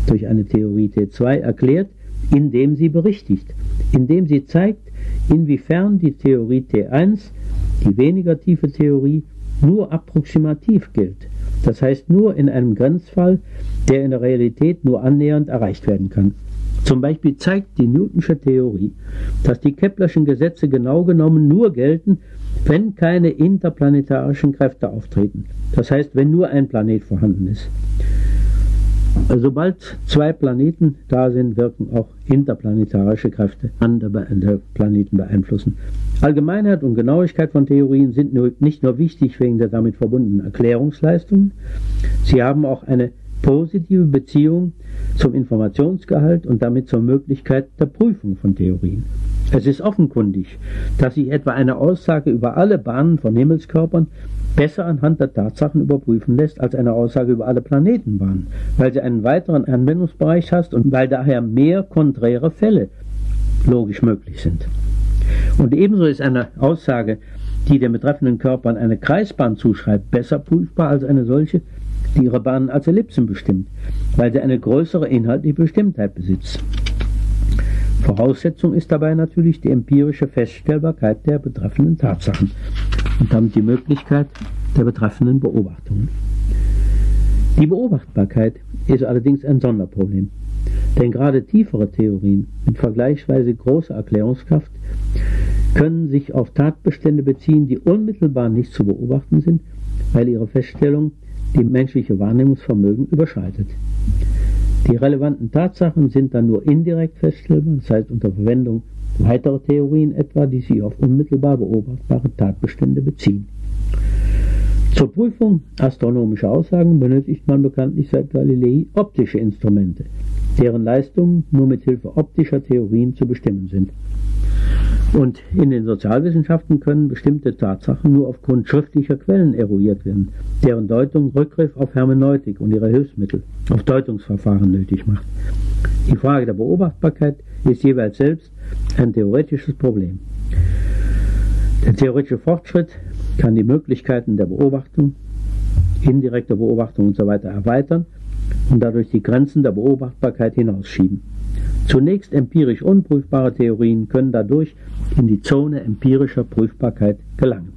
durch eine Theorie T2 erklärt, indem sie berichtigt, indem sie zeigt, inwiefern die Theorie T1, die weniger tiefe Theorie, nur approximativ gilt, das heißt nur in einem Grenzfall, der in der Realität nur annähernd erreicht werden kann. Zum Beispiel zeigt die Newtonsche Theorie, dass die Keplerschen Gesetze genau genommen nur gelten, wenn keine interplanetarischen Kräfte auftreten. Das heißt, wenn nur ein Planet vorhanden ist. Sobald zwei Planeten da sind, wirken auch interplanetarische Kräfte andere Planeten beeinflussen. Allgemeinheit und Genauigkeit von Theorien sind nur, nicht nur wichtig wegen der damit verbundenen Erklärungsleistungen, sie haben auch eine positive Beziehung zum Informationsgehalt und damit zur Möglichkeit der Prüfung von Theorien. Es ist offenkundig, dass sich etwa eine Aussage über alle Bahnen von Himmelskörpern besser anhand der Tatsachen überprüfen lässt als eine Aussage über alle Planetenbahnen, weil sie einen weiteren Anwendungsbereich hat und weil daher mehr konträre Fälle logisch möglich sind. Und ebenso ist eine Aussage, die den betreffenden Körpern eine Kreisbahn zuschreibt, besser prüfbar als eine solche, die ihre Bahnen als Ellipsen bestimmt, weil sie eine größere inhaltliche Bestimmtheit besitzt. Voraussetzung ist dabei natürlich die empirische Feststellbarkeit der betreffenden Tatsachen und damit die Möglichkeit der betreffenden Beobachtungen. Die Beobachtbarkeit ist allerdings ein Sonderproblem, denn gerade tiefere Theorien mit vergleichsweise großer Erklärungskraft können sich auf Tatbestände beziehen, die unmittelbar nicht zu beobachten sind, weil ihre Feststellung die menschliche Wahrnehmungsvermögen überschreitet. Die relevanten Tatsachen sind dann nur indirekt feststellbar, das heißt unter Verwendung weiterer Theorien etwa, die sich auf unmittelbar beobachtbare Tatbestände beziehen. Zur Prüfung astronomischer Aussagen benötigt man bekanntlich seit Galilei optische Instrumente, deren Leistungen nur mit Hilfe optischer Theorien zu bestimmen sind. Und in den Sozialwissenschaften können bestimmte Tatsachen nur aufgrund schriftlicher Quellen eruiert werden, deren Deutung Rückgriff auf Hermeneutik und ihre Hilfsmittel, auf Deutungsverfahren nötig macht. Die Frage der Beobachtbarkeit ist jeweils selbst ein theoretisches Problem. Der theoretische Fortschritt kann die Möglichkeiten der Beobachtung, indirekter Beobachtung usw. So erweitern und dadurch die Grenzen der Beobachtbarkeit hinausschieben. Zunächst empirisch unprüfbare Theorien können dadurch in die Zone empirischer Prüfbarkeit gelangen.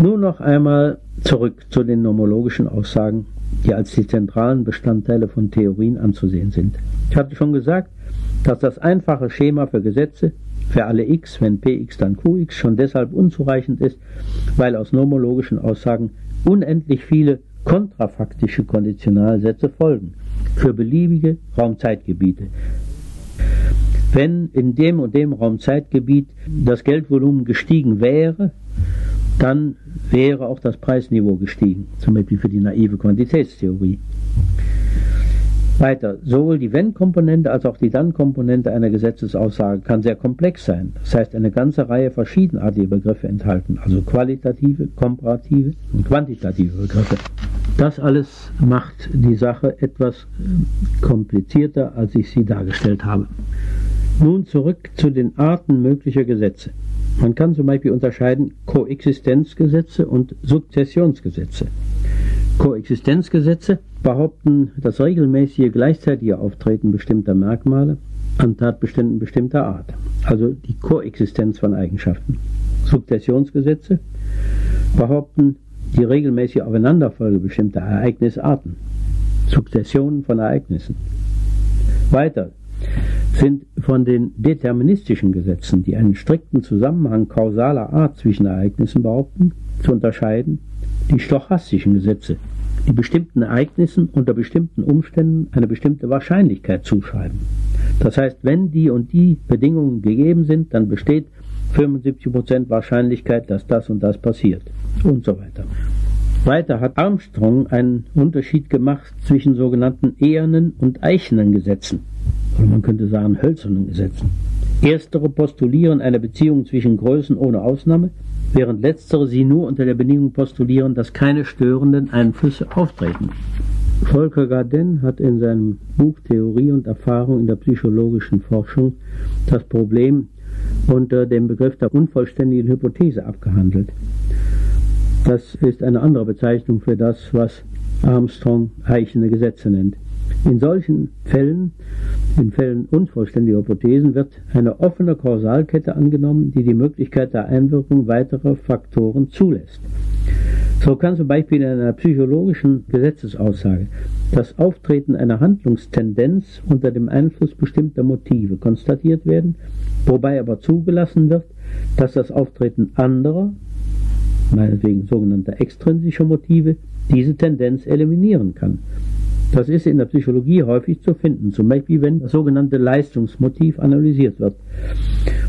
Nun noch einmal zurück zu den nomologischen Aussagen, die als die zentralen Bestandteile von Theorien anzusehen sind. Ich hatte schon gesagt, dass das einfache Schema für Gesetze für alle x, wenn px dann qx, schon deshalb unzureichend ist, weil aus nomologischen Aussagen unendlich viele kontrafaktische Konditionalsätze folgen für beliebige Raumzeitgebiete. Wenn in dem und dem Raumzeitgebiet das Geldvolumen gestiegen wäre, dann wäre auch das Preisniveau gestiegen, zum Beispiel für die naive Quantitätstheorie. Weiter, sowohl die Wenn-Komponente als auch die Dann-Komponente einer Gesetzesaussage kann sehr komplex sein. Das heißt, eine ganze Reihe verschiedenartiger Begriffe enthalten, also qualitative, komparative und quantitative Begriffe. Das alles macht die Sache etwas komplizierter, als ich sie dargestellt habe. Nun zurück zu den Arten möglicher Gesetze. Man kann zum Beispiel unterscheiden Koexistenzgesetze und Sukzessionsgesetze. Koexistenzgesetze behaupten das regelmäßige gleichzeitige Auftreten bestimmter Merkmale an Tatbeständen bestimmter Art, also die Koexistenz von Eigenschaften. Sukzessionsgesetze behaupten die regelmäßige Aufeinanderfolge bestimmter Ereignisarten, Sukzessionen von Ereignissen. Weiter sind von den deterministischen Gesetzen, die einen strikten Zusammenhang kausaler Art zwischen Ereignissen behaupten, zu unterscheiden die stochastischen Gesetze, die bestimmten Ereignissen unter bestimmten Umständen eine bestimmte Wahrscheinlichkeit zuschreiben. Das heißt, wenn die und die Bedingungen gegeben sind, dann besteht 75% Wahrscheinlichkeit, dass das und das passiert und so weiter. Weiter hat Armstrong einen Unterschied gemacht zwischen sogenannten ehernen und eichenen Gesetzen oder man könnte sagen hölzernen Gesetzen. Erstere postulieren eine Beziehung zwischen Größen ohne Ausnahme, während letztere sie nur unter der Bedingung postulieren, dass keine störenden Einflüsse auftreten. Volker Garden hat in seinem Buch Theorie und Erfahrung in der psychologischen Forschung das Problem unter dem Begriff der unvollständigen Hypothese abgehandelt. Das ist eine andere Bezeichnung für das, was Armstrong eichende Gesetze nennt. In solchen Fällen, in Fällen unvollständiger Hypothesen, wird eine offene Kausalkette angenommen, die die Möglichkeit der Einwirkung weiterer Faktoren zulässt. So kann zum Beispiel in einer psychologischen Gesetzesaussage das Auftreten einer Handlungstendenz unter dem Einfluss bestimmter Motive konstatiert werden, wobei aber zugelassen wird, dass das Auftreten anderer, meinetwegen sogenannter extrinsischer Motive, diese Tendenz eliminieren kann. Das ist in der Psychologie häufig zu finden, zum Beispiel wenn das sogenannte Leistungsmotiv analysiert wird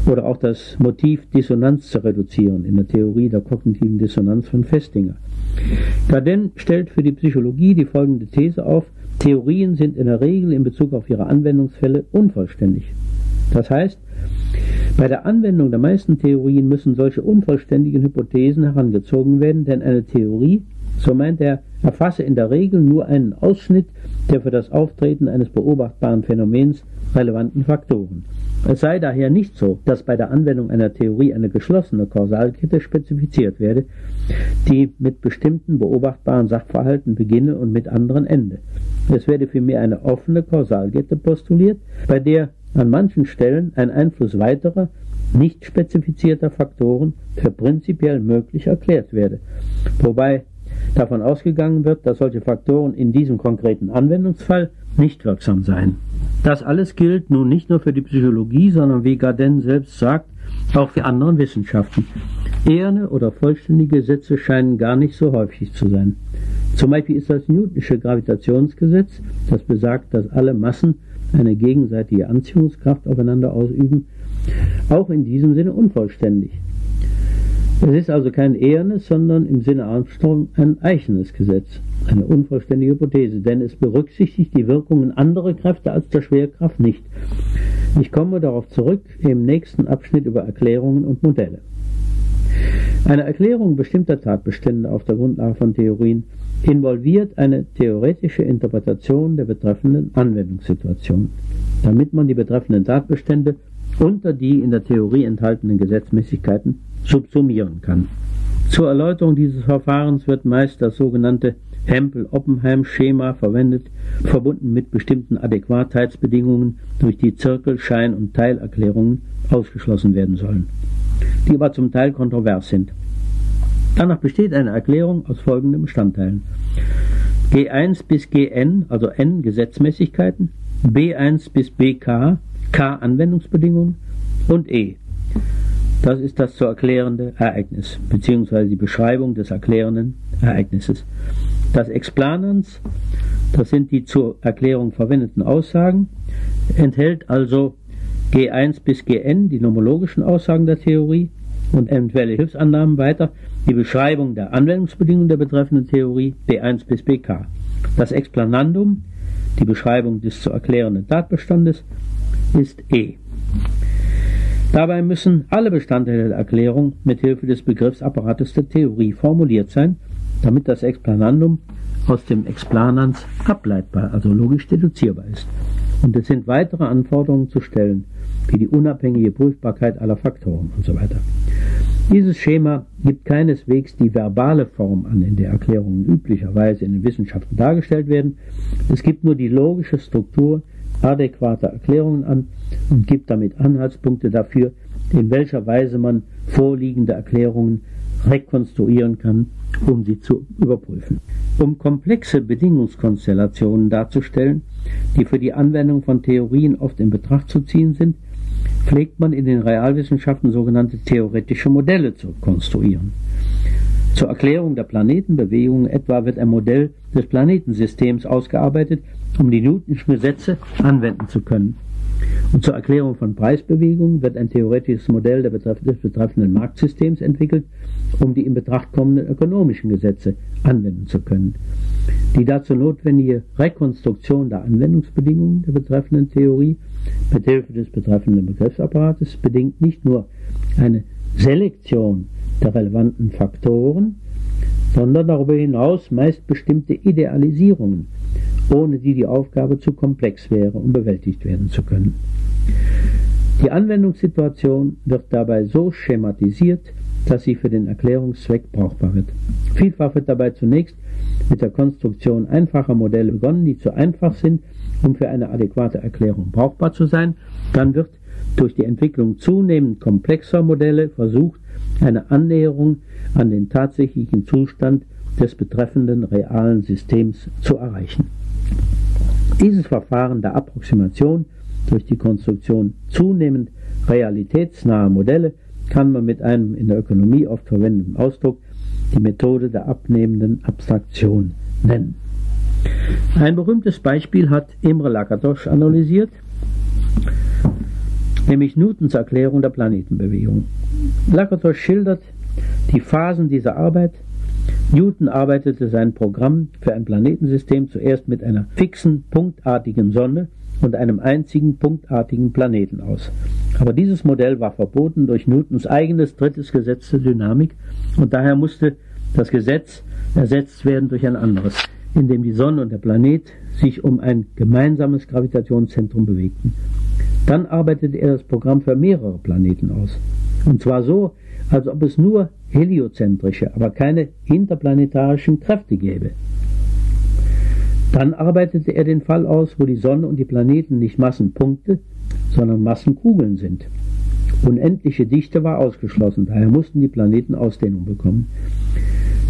oder auch das Motiv Dissonanz zu reduzieren in der Theorie der kognitiven Dissonanz von Festinger. Gaden stellt für die Psychologie die folgende These auf, Theorien sind in der Regel in Bezug auf ihre Anwendungsfälle unvollständig. Das heißt, bei der Anwendung der meisten Theorien müssen solche unvollständigen Hypothesen herangezogen werden, denn eine Theorie so meint er, erfasse in der Regel nur einen Ausschnitt der für das Auftreten eines beobachtbaren Phänomens relevanten Faktoren. Es sei daher nicht so, dass bei der Anwendung einer Theorie eine geschlossene Kausalkette spezifiziert werde, die mit bestimmten beobachtbaren Sachverhalten beginne und mit anderen ende. Es werde vielmehr eine offene Kausalkette postuliert, bei der an manchen Stellen ein Einfluss weiterer, nicht spezifizierter Faktoren für prinzipiell möglich erklärt werde, wobei davon ausgegangen wird, dass solche Faktoren in diesem konkreten Anwendungsfall nicht wirksam seien. Das alles gilt nun nicht nur für die Psychologie, sondern wie Garden selbst sagt, auch für andere Wissenschaften. Eherne oder vollständige Gesetze scheinen gar nicht so häufig zu sein. Zum Beispiel ist das Newtonsche Gravitationsgesetz, das besagt, dass alle Massen eine gegenseitige Anziehungskraft aufeinander ausüben, auch in diesem Sinne unvollständig. Es ist also kein ehernes, sondern im Sinne Armstrong ein eichenes Gesetz, eine unvollständige Hypothese, denn es berücksichtigt die Wirkungen anderer Kräfte als der Schwerkraft nicht. Ich komme darauf zurück im nächsten Abschnitt über Erklärungen und Modelle. Eine Erklärung bestimmter Tatbestände auf der Grundlage von Theorien involviert eine theoretische Interpretation der betreffenden Anwendungssituation, damit man die betreffenden Tatbestände unter die in der Theorie enthaltenen Gesetzmäßigkeiten subsumieren kann. Zur Erläuterung dieses Verfahrens wird meist das sogenannte Hempel-Oppenheim-Schema verwendet, verbunden mit bestimmten Adäquatheitsbedingungen, durch die Zirkel-, Schein- und Teilerklärungen ausgeschlossen werden sollen, die aber zum Teil kontrovers sind. Danach besteht eine Erklärung aus folgenden Bestandteilen. G1 bis Gn, also n Gesetzmäßigkeiten, B1 bis BK, K Anwendungsbedingungen und E Das ist das zu erklärende Ereignis, beziehungsweise die Beschreibung des erklärenden Ereignisses. Das Explanans, das sind die zur Erklärung verwendeten Aussagen, enthält also G1 bis Gn, die nomologischen Aussagen der Theorie, und eventuelle Hilfsannahmen weiter, die Beschreibung der Anwendungsbedingungen der betreffenden Theorie, B1 bis Bk. Das Explanandum, die Beschreibung des zu erklärenden Tatbestandes, ist E. Dabei müssen alle Bestandteile der Erklärung mit Hilfe des Begriffsapparates der Theorie formuliert sein, damit das Explanandum aus dem Explanans ableitbar, also logisch deduzierbar ist. Und es sind weitere Anforderungen zu stellen, wie die unabhängige Prüfbarkeit aller Faktoren und so weiter. Dieses Schema gibt keineswegs die verbale Form an, in der Erklärungen üblicherweise in den Wissenschaften dargestellt werden. Es gibt nur die logische Struktur adäquater Erklärungen an und gibt damit Anhaltspunkte dafür, in welcher Weise man vorliegende Erklärungen rekonstruieren kann, um sie zu überprüfen. Um komplexe Bedingungskonstellationen darzustellen, die für die Anwendung von Theorien oft in Betracht zu ziehen sind, pflegt man in den Realwissenschaften sogenannte theoretische Modelle zu konstruieren. Zur Erklärung der Planetenbewegung etwa wird ein Modell des Planetensystems ausgearbeitet, um die Newtonschen Gesetze anwenden zu können. Und zur Erklärung von Preisbewegungen wird ein theoretisches Modell des betreffenden Marktsystems entwickelt, um die in Betracht kommenden ökonomischen Gesetze anwenden zu können. Die dazu notwendige Rekonstruktion der Anwendungsbedingungen der betreffenden Theorie mit Hilfe des betreffenden Begriffsapparates bedingt nicht nur eine Selektion der relevanten Faktoren, sondern darüber hinaus meist bestimmte Idealisierungen, ohne die die Aufgabe zu komplex wäre, um bewältigt werden zu können. Die Anwendungssituation wird dabei so schematisiert, dass sie für den Erklärungszweck brauchbar wird. Vielfach wird dabei zunächst mit der Konstruktion einfacher Modelle begonnen, die zu einfach sind, um für eine adäquate Erklärung brauchbar zu sein. Dann wird durch die Entwicklung zunehmend komplexer Modelle versucht, eine Annäherung an den tatsächlichen Zustand des betreffenden realen Systems zu erreichen. Dieses Verfahren der Approximation durch die Konstruktion zunehmend realitätsnaher Modelle kann man mit einem in der Ökonomie oft verwendeten Ausdruck die Methode der abnehmenden Abstraktion nennen. Ein berühmtes Beispiel hat Imre Lakatos analysiert, nämlich Newtons Erklärung der Planetenbewegung. Lakatos schildert die Phasen dieser Arbeit. Newton arbeitete sein Programm für ein Planetensystem zuerst mit einer fixen, punktartigen Sonne und einem einzigen punktartigen Planeten aus. Aber dieses Modell war verboten durch Newtons eigenes drittes Gesetz der Dynamik und daher musste das Gesetz ersetzt werden durch ein anderes, in dem die Sonne und der Planet sich um ein gemeinsames Gravitationszentrum bewegten. Dann arbeitete er das Programm für mehrere Planeten aus. Und zwar so, als ob es nur heliozentrische, aber keine interplanetarischen Kräfte gäbe. Dann arbeitete er den Fall aus, wo die Sonne und die Planeten nicht Massenpunkte, sondern Massenkugeln sind. Unendliche Dichte war ausgeschlossen, daher mussten die Planeten Ausdehnung bekommen.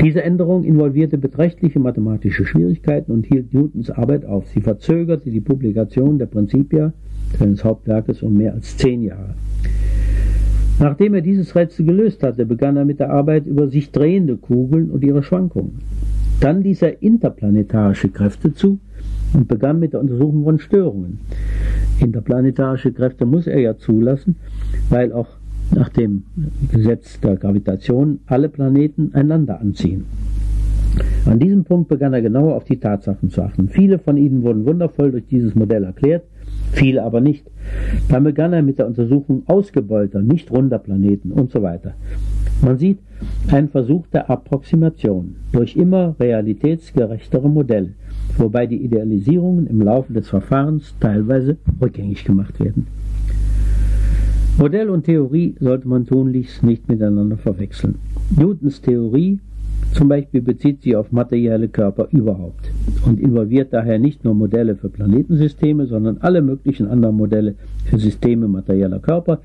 Diese Änderung involvierte beträchtliche mathematische Schwierigkeiten und hielt Newtons Arbeit auf. Sie verzögerte die Publikation der Principia seines Hauptwerkes um mehr als zehn Jahre. Nachdem er dieses Rätsel gelöst hatte, begann er mit der Arbeit über sich drehende Kugeln und ihre Schwankungen. Dann ließ er interplanetarische Kräfte zu und begann mit der Untersuchung von Störungen. Interplanetarische Kräfte muss er ja zulassen, weil auch nach dem Gesetz der Gravitation alle Planeten einander anziehen. An diesem Punkt begann er genauer auf die Tatsachen zu achten. Viele von ihnen wurden wundervoll durch dieses Modell erklärt, viele aber nicht. Dann begann er mit der Untersuchung ausgebeuter, nicht runder Planeten und so weiter. Man sieht einen Versuch der Approximation durch immer realitätsgerechtere Modelle, wobei die Idealisierungen im Laufe des Verfahrens teilweise rückgängig gemacht werden. Modell und Theorie sollte man tunlichst nicht miteinander verwechseln. Newtons Theorie zum Beispiel bezieht sich auf materielle Körper überhaupt und involviert daher nicht nur Modelle für Planetensysteme, sondern alle möglichen anderen Modelle für Systeme materieller Körper,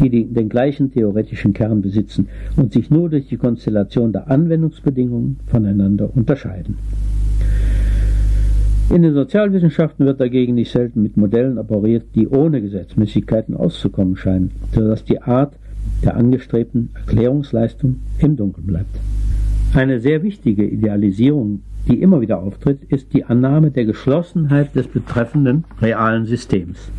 die den gleichen theoretischen Kern besitzen und sich nur durch die Konstellation der Anwendungsbedingungen voneinander unterscheiden. In den Sozialwissenschaften wird dagegen nicht selten mit Modellen operiert, die ohne Gesetzmäßigkeiten auszukommen scheinen, sodass die Art der angestrebten Erklärungsleistung im Dunkeln bleibt. Eine sehr wichtige Idealisierung, die immer wieder auftritt, ist die Annahme der Geschlossenheit des betreffenden realen Systems.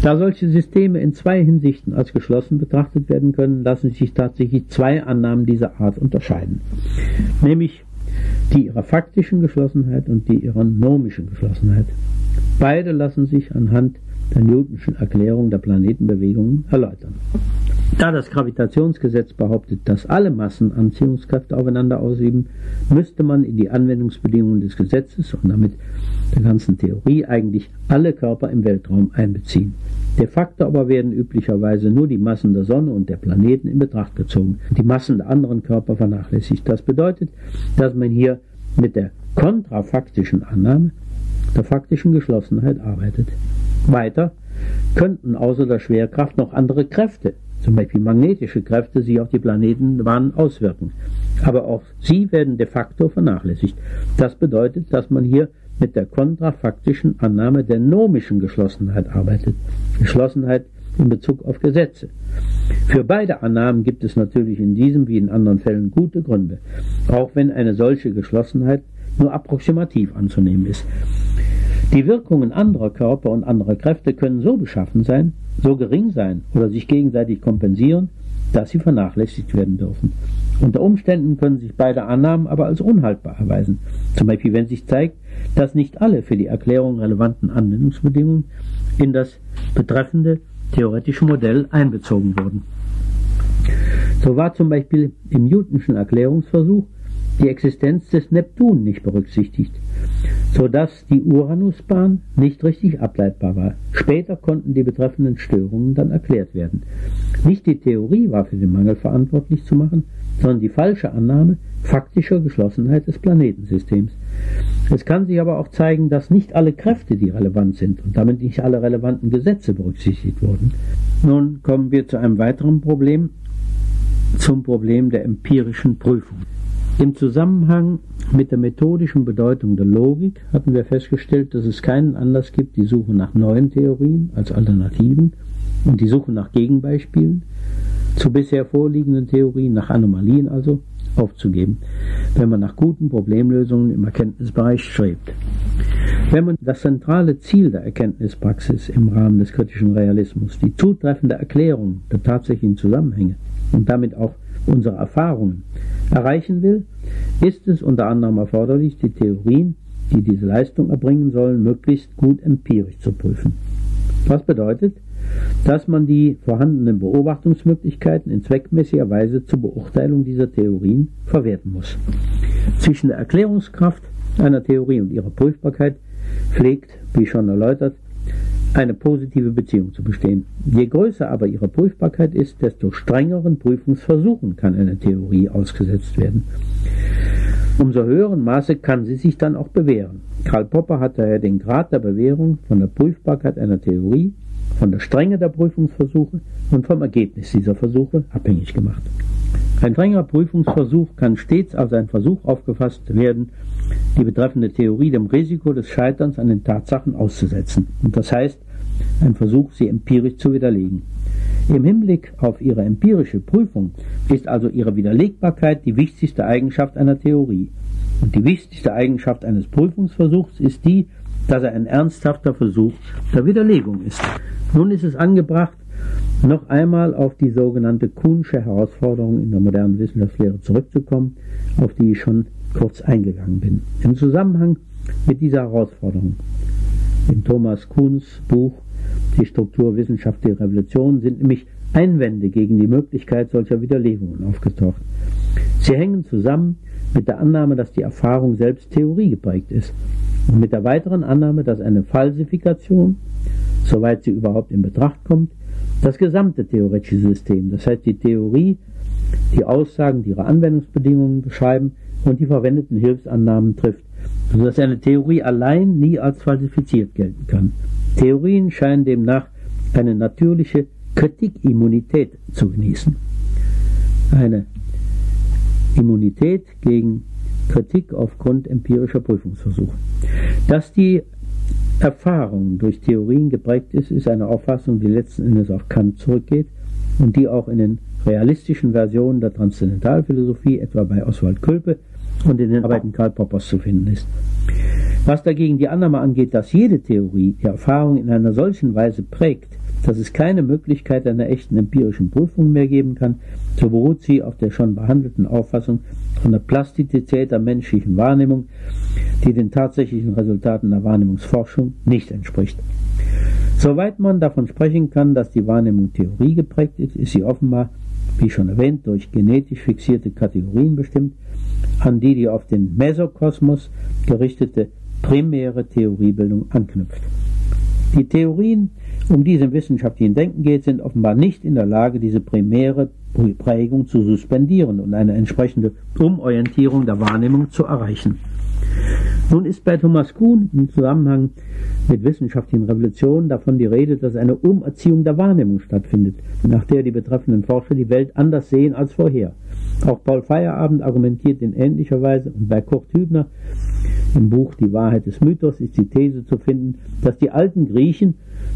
Da solche Systeme in zwei Hinsichten als geschlossen betrachtet werden können, lassen sich tatsächlich zwei Annahmen dieser Art unterscheiden. Nämlich die ihrer faktischen Geschlossenheit und die ihrer nomischen Geschlossenheit. Beide lassen sich anhand der Newtonschen Erklärung der Planetenbewegungen erläutern. Da das Gravitationsgesetz behauptet, dass alle Massen Anziehungskräfte aufeinander ausüben, müsste man in die Anwendungsbedingungen des Gesetzes und damit der ganzen Theorie eigentlich alle Körper im Weltraum einbeziehen. De facto aber werden üblicherweise nur die Massen der Sonne und der Planeten in Betracht gezogen, die Massen der anderen Körper vernachlässigt. Das bedeutet, dass man hier mit der kontrafaktischen Annahme der faktischen Geschlossenheit arbeitet. Weiter könnten außer der Schwerkraft noch andere Kräfte, zum Beispiel magnetische Kräfte, sich auf die Planetenbahn auswirken. Aber auch sie werden de facto vernachlässigt. Das bedeutet, dass man hier mit der kontrafaktischen Annahme der nomischen Geschlossenheit arbeitet. Geschlossenheit in Bezug auf Gesetze. Für beide Annahmen gibt es natürlich in diesem wie in anderen Fällen gute Gründe, auch wenn eine solche Geschlossenheit nur approximativ anzunehmen ist. Die Wirkungen anderer Körper und anderer Kräfte können so beschaffen sein, so gering sein oder sich gegenseitig kompensieren, dass sie vernachlässigt werden dürfen. Unter Umständen können sich beide Annahmen aber als unhaltbar erweisen. Zum Beispiel, wenn sich zeigt, dass nicht alle für die Erklärung relevanten Anwendungsbedingungen in das betreffende theoretische Modell einbezogen wurden. So war zum Beispiel im Newtonschen Erklärungsversuch die Existenz des Neptun nicht berücksichtigt, sodass die Uranusbahn nicht richtig ableitbar war. Später konnten die betreffenden Störungen dann erklärt werden. Nicht die Theorie war für den Mangel verantwortlich zu machen, sondern die falsche Annahme faktischer Geschlossenheit des Planetensystems. Es kann sich aber auch zeigen, dass nicht alle Kräfte, die relevant sind und damit nicht alle relevanten Gesetze berücksichtigt wurden. Nun kommen wir zu einem weiteren Problem, zum Problem der empirischen Prüfung. Im Zusammenhang mit der methodischen Bedeutung der Logik hatten wir festgestellt, dass es keinen Anlass gibt, die Suche nach neuen Theorien als Alternativen und die Suche nach Gegenbeispielen zu bisher vorliegenden Theorien, nach Anomalien also, aufzugeben, wenn man nach guten Problemlösungen im Erkenntnisbereich strebt. Wenn man das zentrale Ziel der Erkenntnispraxis im Rahmen des kritischen Realismus, die zutreffende Erklärung der tatsächlichen Zusammenhänge und damit auch unsere Erfahrungen erreichen will, ist es unter anderem erforderlich, die Theorien, die diese Leistung erbringen sollen, möglichst gut empirisch zu prüfen. Was bedeutet, dass man die vorhandenen Beobachtungsmöglichkeiten in zweckmäßiger Weise zur Beurteilung dieser Theorien verwerten muss. Zwischen der Erklärungskraft einer Theorie und ihrer Prüfbarkeit pflegt, wie schon erläutert, eine positive Beziehung zu bestehen. Je größer aber ihre Prüfbarkeit ist, desto strengeren Prüfungsversuchen kann eine Theorie ausgesetzt werden. Umso höheren Maße kann sie sich dann auch bewähren. Karl Popper hat daher den Grad der Bewährung von der Prüfbarkeit einer Theorie, von der Strenge der Prüfungsversuche und vom Ergebnis dieser Versuche abhängig gemacht. Ein strenger Prüfungsversuch kann stets als ein Versuch aufgefasst werden, die betreffende Theorie dem Risiko des Scheiterns an den Tatsachen auszusetzen. Und das heißt, ein Versuch, sie empirisch zu widerlegen. Im Hinblick auf ihre empirische Prüfung ist also ihre Widerlegbarkeit die wichtigste Eigenschaft einer Theorie. Und die wichtigste Eigenschaft eines Prüfungsversuchs ist die, dass er ein ernsthafter Versuch der Widerlegung ist. Nun ist es angebracht, noch einmal auf die sogenannte Kuhnsche Herausforderung in der modernen Wissenschaftslehre zurückzukommen, auf die ich schon kurz eingegangen bin. Im Zusammenhang mit dieser Herausforderung in Thomas Kuhns Buch Die Struktur der Revolution sind nämlich Einwände gegen die Möglichkeit solcher Widerlegungen aufgetaucht. Sie hängen zusammen mit der Annahme, dass die Erfahrung selbst Theorie geprägt ist und mit der weiteren Annahme, dass eine Falsifikation, soweit sie überhaupt in Betracht kommt, das gesamte theoretische System, das heißt die Theorie, die Aussagen, die ihre Anwendungsbedingungen beschreiben und die verwendeten Hilfsannahmen trifft, sodass eine Theorie allein nie als falsifiziert gelten kann. Theorien scheinen demnach eine natürliche Kritikimmunität zu genießen. Eine Immunität gegen Kritik aufgrund empirischer Prüfungsversuche. Dass die Erfahrung durch Theorien geprägt ist, ist eine Auffassung, die letzten Endes auf Kant zurückgeht, und die auch in den realistischen Versionen der Transzendentalphilosophie, etwa bei Oswald Külpe und in den Arbeiten Karl Poppers zu finden ist. Was dagegen die Annahme angeht, dass jede Theorie die Erfahrung in einer solchen Weise prägt, dass es keine Möglichkeit einer echten empirischen Prüfung mehr geben kann, so beruht sie auf der schon behandelten Auffassung von der Plastizität der menschlichen Wahrnehmung, die den tatsächlichen Resultaten der Wahrnehmungsforschung nicht entspricht. Soweit man davon sprechen kann, dass die Wahrnehmung Theorie geprägt ist, ist sie offenbar, wie schon erwähnt, durch genetisch fixierte Kategorien bestimmt, an die die auf den Mesokosmos gerichtete primäre Theoriebildung anknüpft. Die Theorien, um die es im wissenschaftlichen Denken geht, sind offenbar nicht in der Lage, diese primäre Prägung zu suspendieren und eine entsprechende Umorientierung der Wahrnehmung zu erreichen. Nun ist bei Thomas Kuhn im Zusammenhang mit wissenschaftlichen Revolutionen davon die Rede, dass eine Umerziehung der Wahrnehmung stattfindet, nach der die betreffenden Forscher die Welt anders sehen als vorher. Auch Paul Feierabend argumentiert in ähnlicher Weise und bei Kurt Hübner im Buch Die Wahrheit des Mythos ist die These zu finden, dass die alten Griechen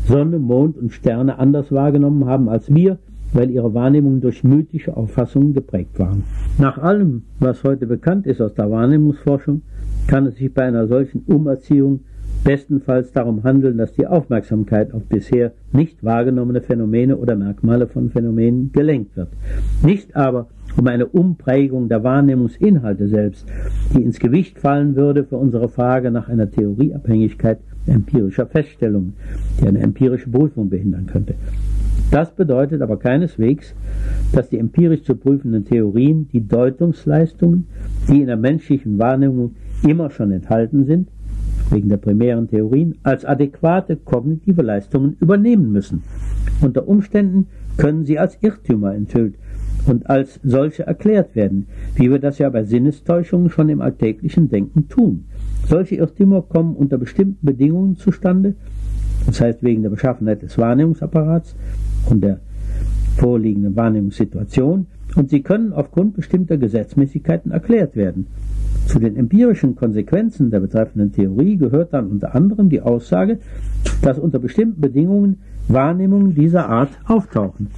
Sonne, Mond und Sterne anders wahrgenommen haben als wir, weil ihre Wahrnehmungen durch mythische Auffassungen geprägt waren. Nach allem, was heute bekannt ist aus der Wahrnehmungsforschung, kann es sich bei einer solchen Umerziehung bestenfalls darum handeln, dass die Aufmerksamkeit auf bisher nicht wahrgenommene Phänomene oder Merkmale von Phänomenen gelenkt wird. Nicht aber um eine Umprägung der Wahrnehmungsinhalte selbst, die ins Gewicht fallen würde für unsere Frage nach einer Theorieabhängigkeit empirischer Feststellungen, die eine empirische Prüfung behindern könnte. Das bedeutet aber keineswegs, dass die empirisch zu prüfenden Theorien die Deutungsleistungen, die in der menschlichen Wahrnehmung immer schon enthalten sind, wegen der primären Theorien, als adäquate kognitive Leistungen übernehmen müssen. Unter Umständen können sie als Irrtümer enthüllt und als solche erklärt werden, wie wir das ja bei Sinnestäuschungen schon im alltäglichen Denken tun. Solche Irrtümer kommen unter bestimmten Bedingungen zustande, das heißt wegen der Beschaffenheit des Wahrnehmungsapparats und der vorliegenden Wahrnehmungssituation, und sie können aufgrund bestimmter Gesetzmäßigkeiten erklärt werden. Zu den empirischen Konsequenzen der betreffenden Theorie gehört dann unter anderem die Aussage, dass unter bestimmten Bedingungen Wahrnehmungen dieser Art auftauchen.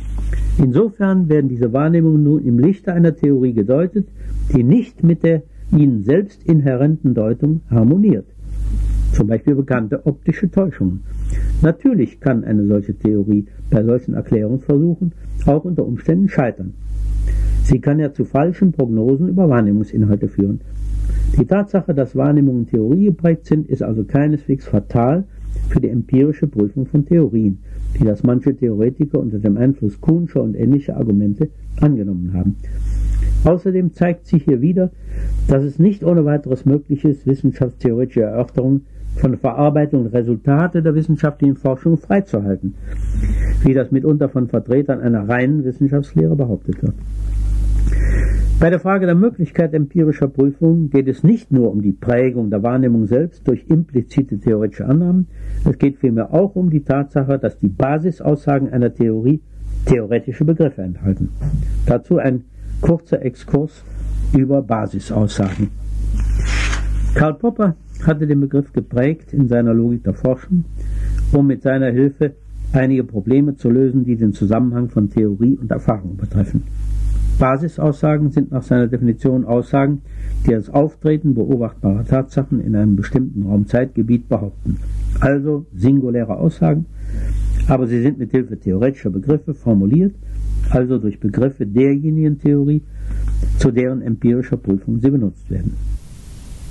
Insofern werden diese Wahrnehmungen nun im Lichte einer Theorie gedeutet, die nicht mit der ihnen selbst inhärenten Deutung harmoniert. Zum Beispiel bekannte optische Täuschungen. Natürlich kann eine solche Theorie bei solchen Erklärungsversuchen auch unter Umständen scheitern. Sie kann ja zu falschen Prognosen über Wahrnehmungsinhalte führen. Die Tatsache, dass Wahrnehmungen Theorie geprägt sind, ist also keineswegs fatal für die empirische Prüfung von Theorien, die das manche Theoretiker unter dem Einfluss Kuhnscher und ähnlicher Argumente angenommen haben. Außerdem zeigt sich hier wieder, dass es nicht ohne weiteres möglich ist, wissenschaftstheoretische Erörterungen von der Verarbeitung und Resultate der wissenschaftlichen Forschung freizuhalten, wie das mitunter von Vertretern einer reinen Wissenschaftslehre behauptet wird. Bei der Frage der Möglichkeit empirischer Prüfung geht es nicht nur um die Prägung der Wahrnehmung selbst durch implizite theoretische Annahmen, es geht vielmehr auch um die Tatsache, dass die Basisaussagen einer Theorie theoretische Begriffe enthalten. Dazu ein kurzer Exkurs über Basisaussagen. Karl Popper hatte den Begriff geprägt in seiner Logik der Forschung, um mit seiner Hilfe einige Probleme zu lösen, die den Zusammenhang von Theorie und Erfahrung betreffen. Basisaussagen sind nach seiner Definition Aussagen, die das Auftreten beobachtbarer Tatsachen in einem bestimmten Raumzeitgebiet behaupten. Also singuläre Aussagen, aber sie sind mit Hilfe theoretischer Begriffe formuliert, also durch Begriffe derjenigen Theorie, zu deren empirischer Prüfung sie benutzt werden.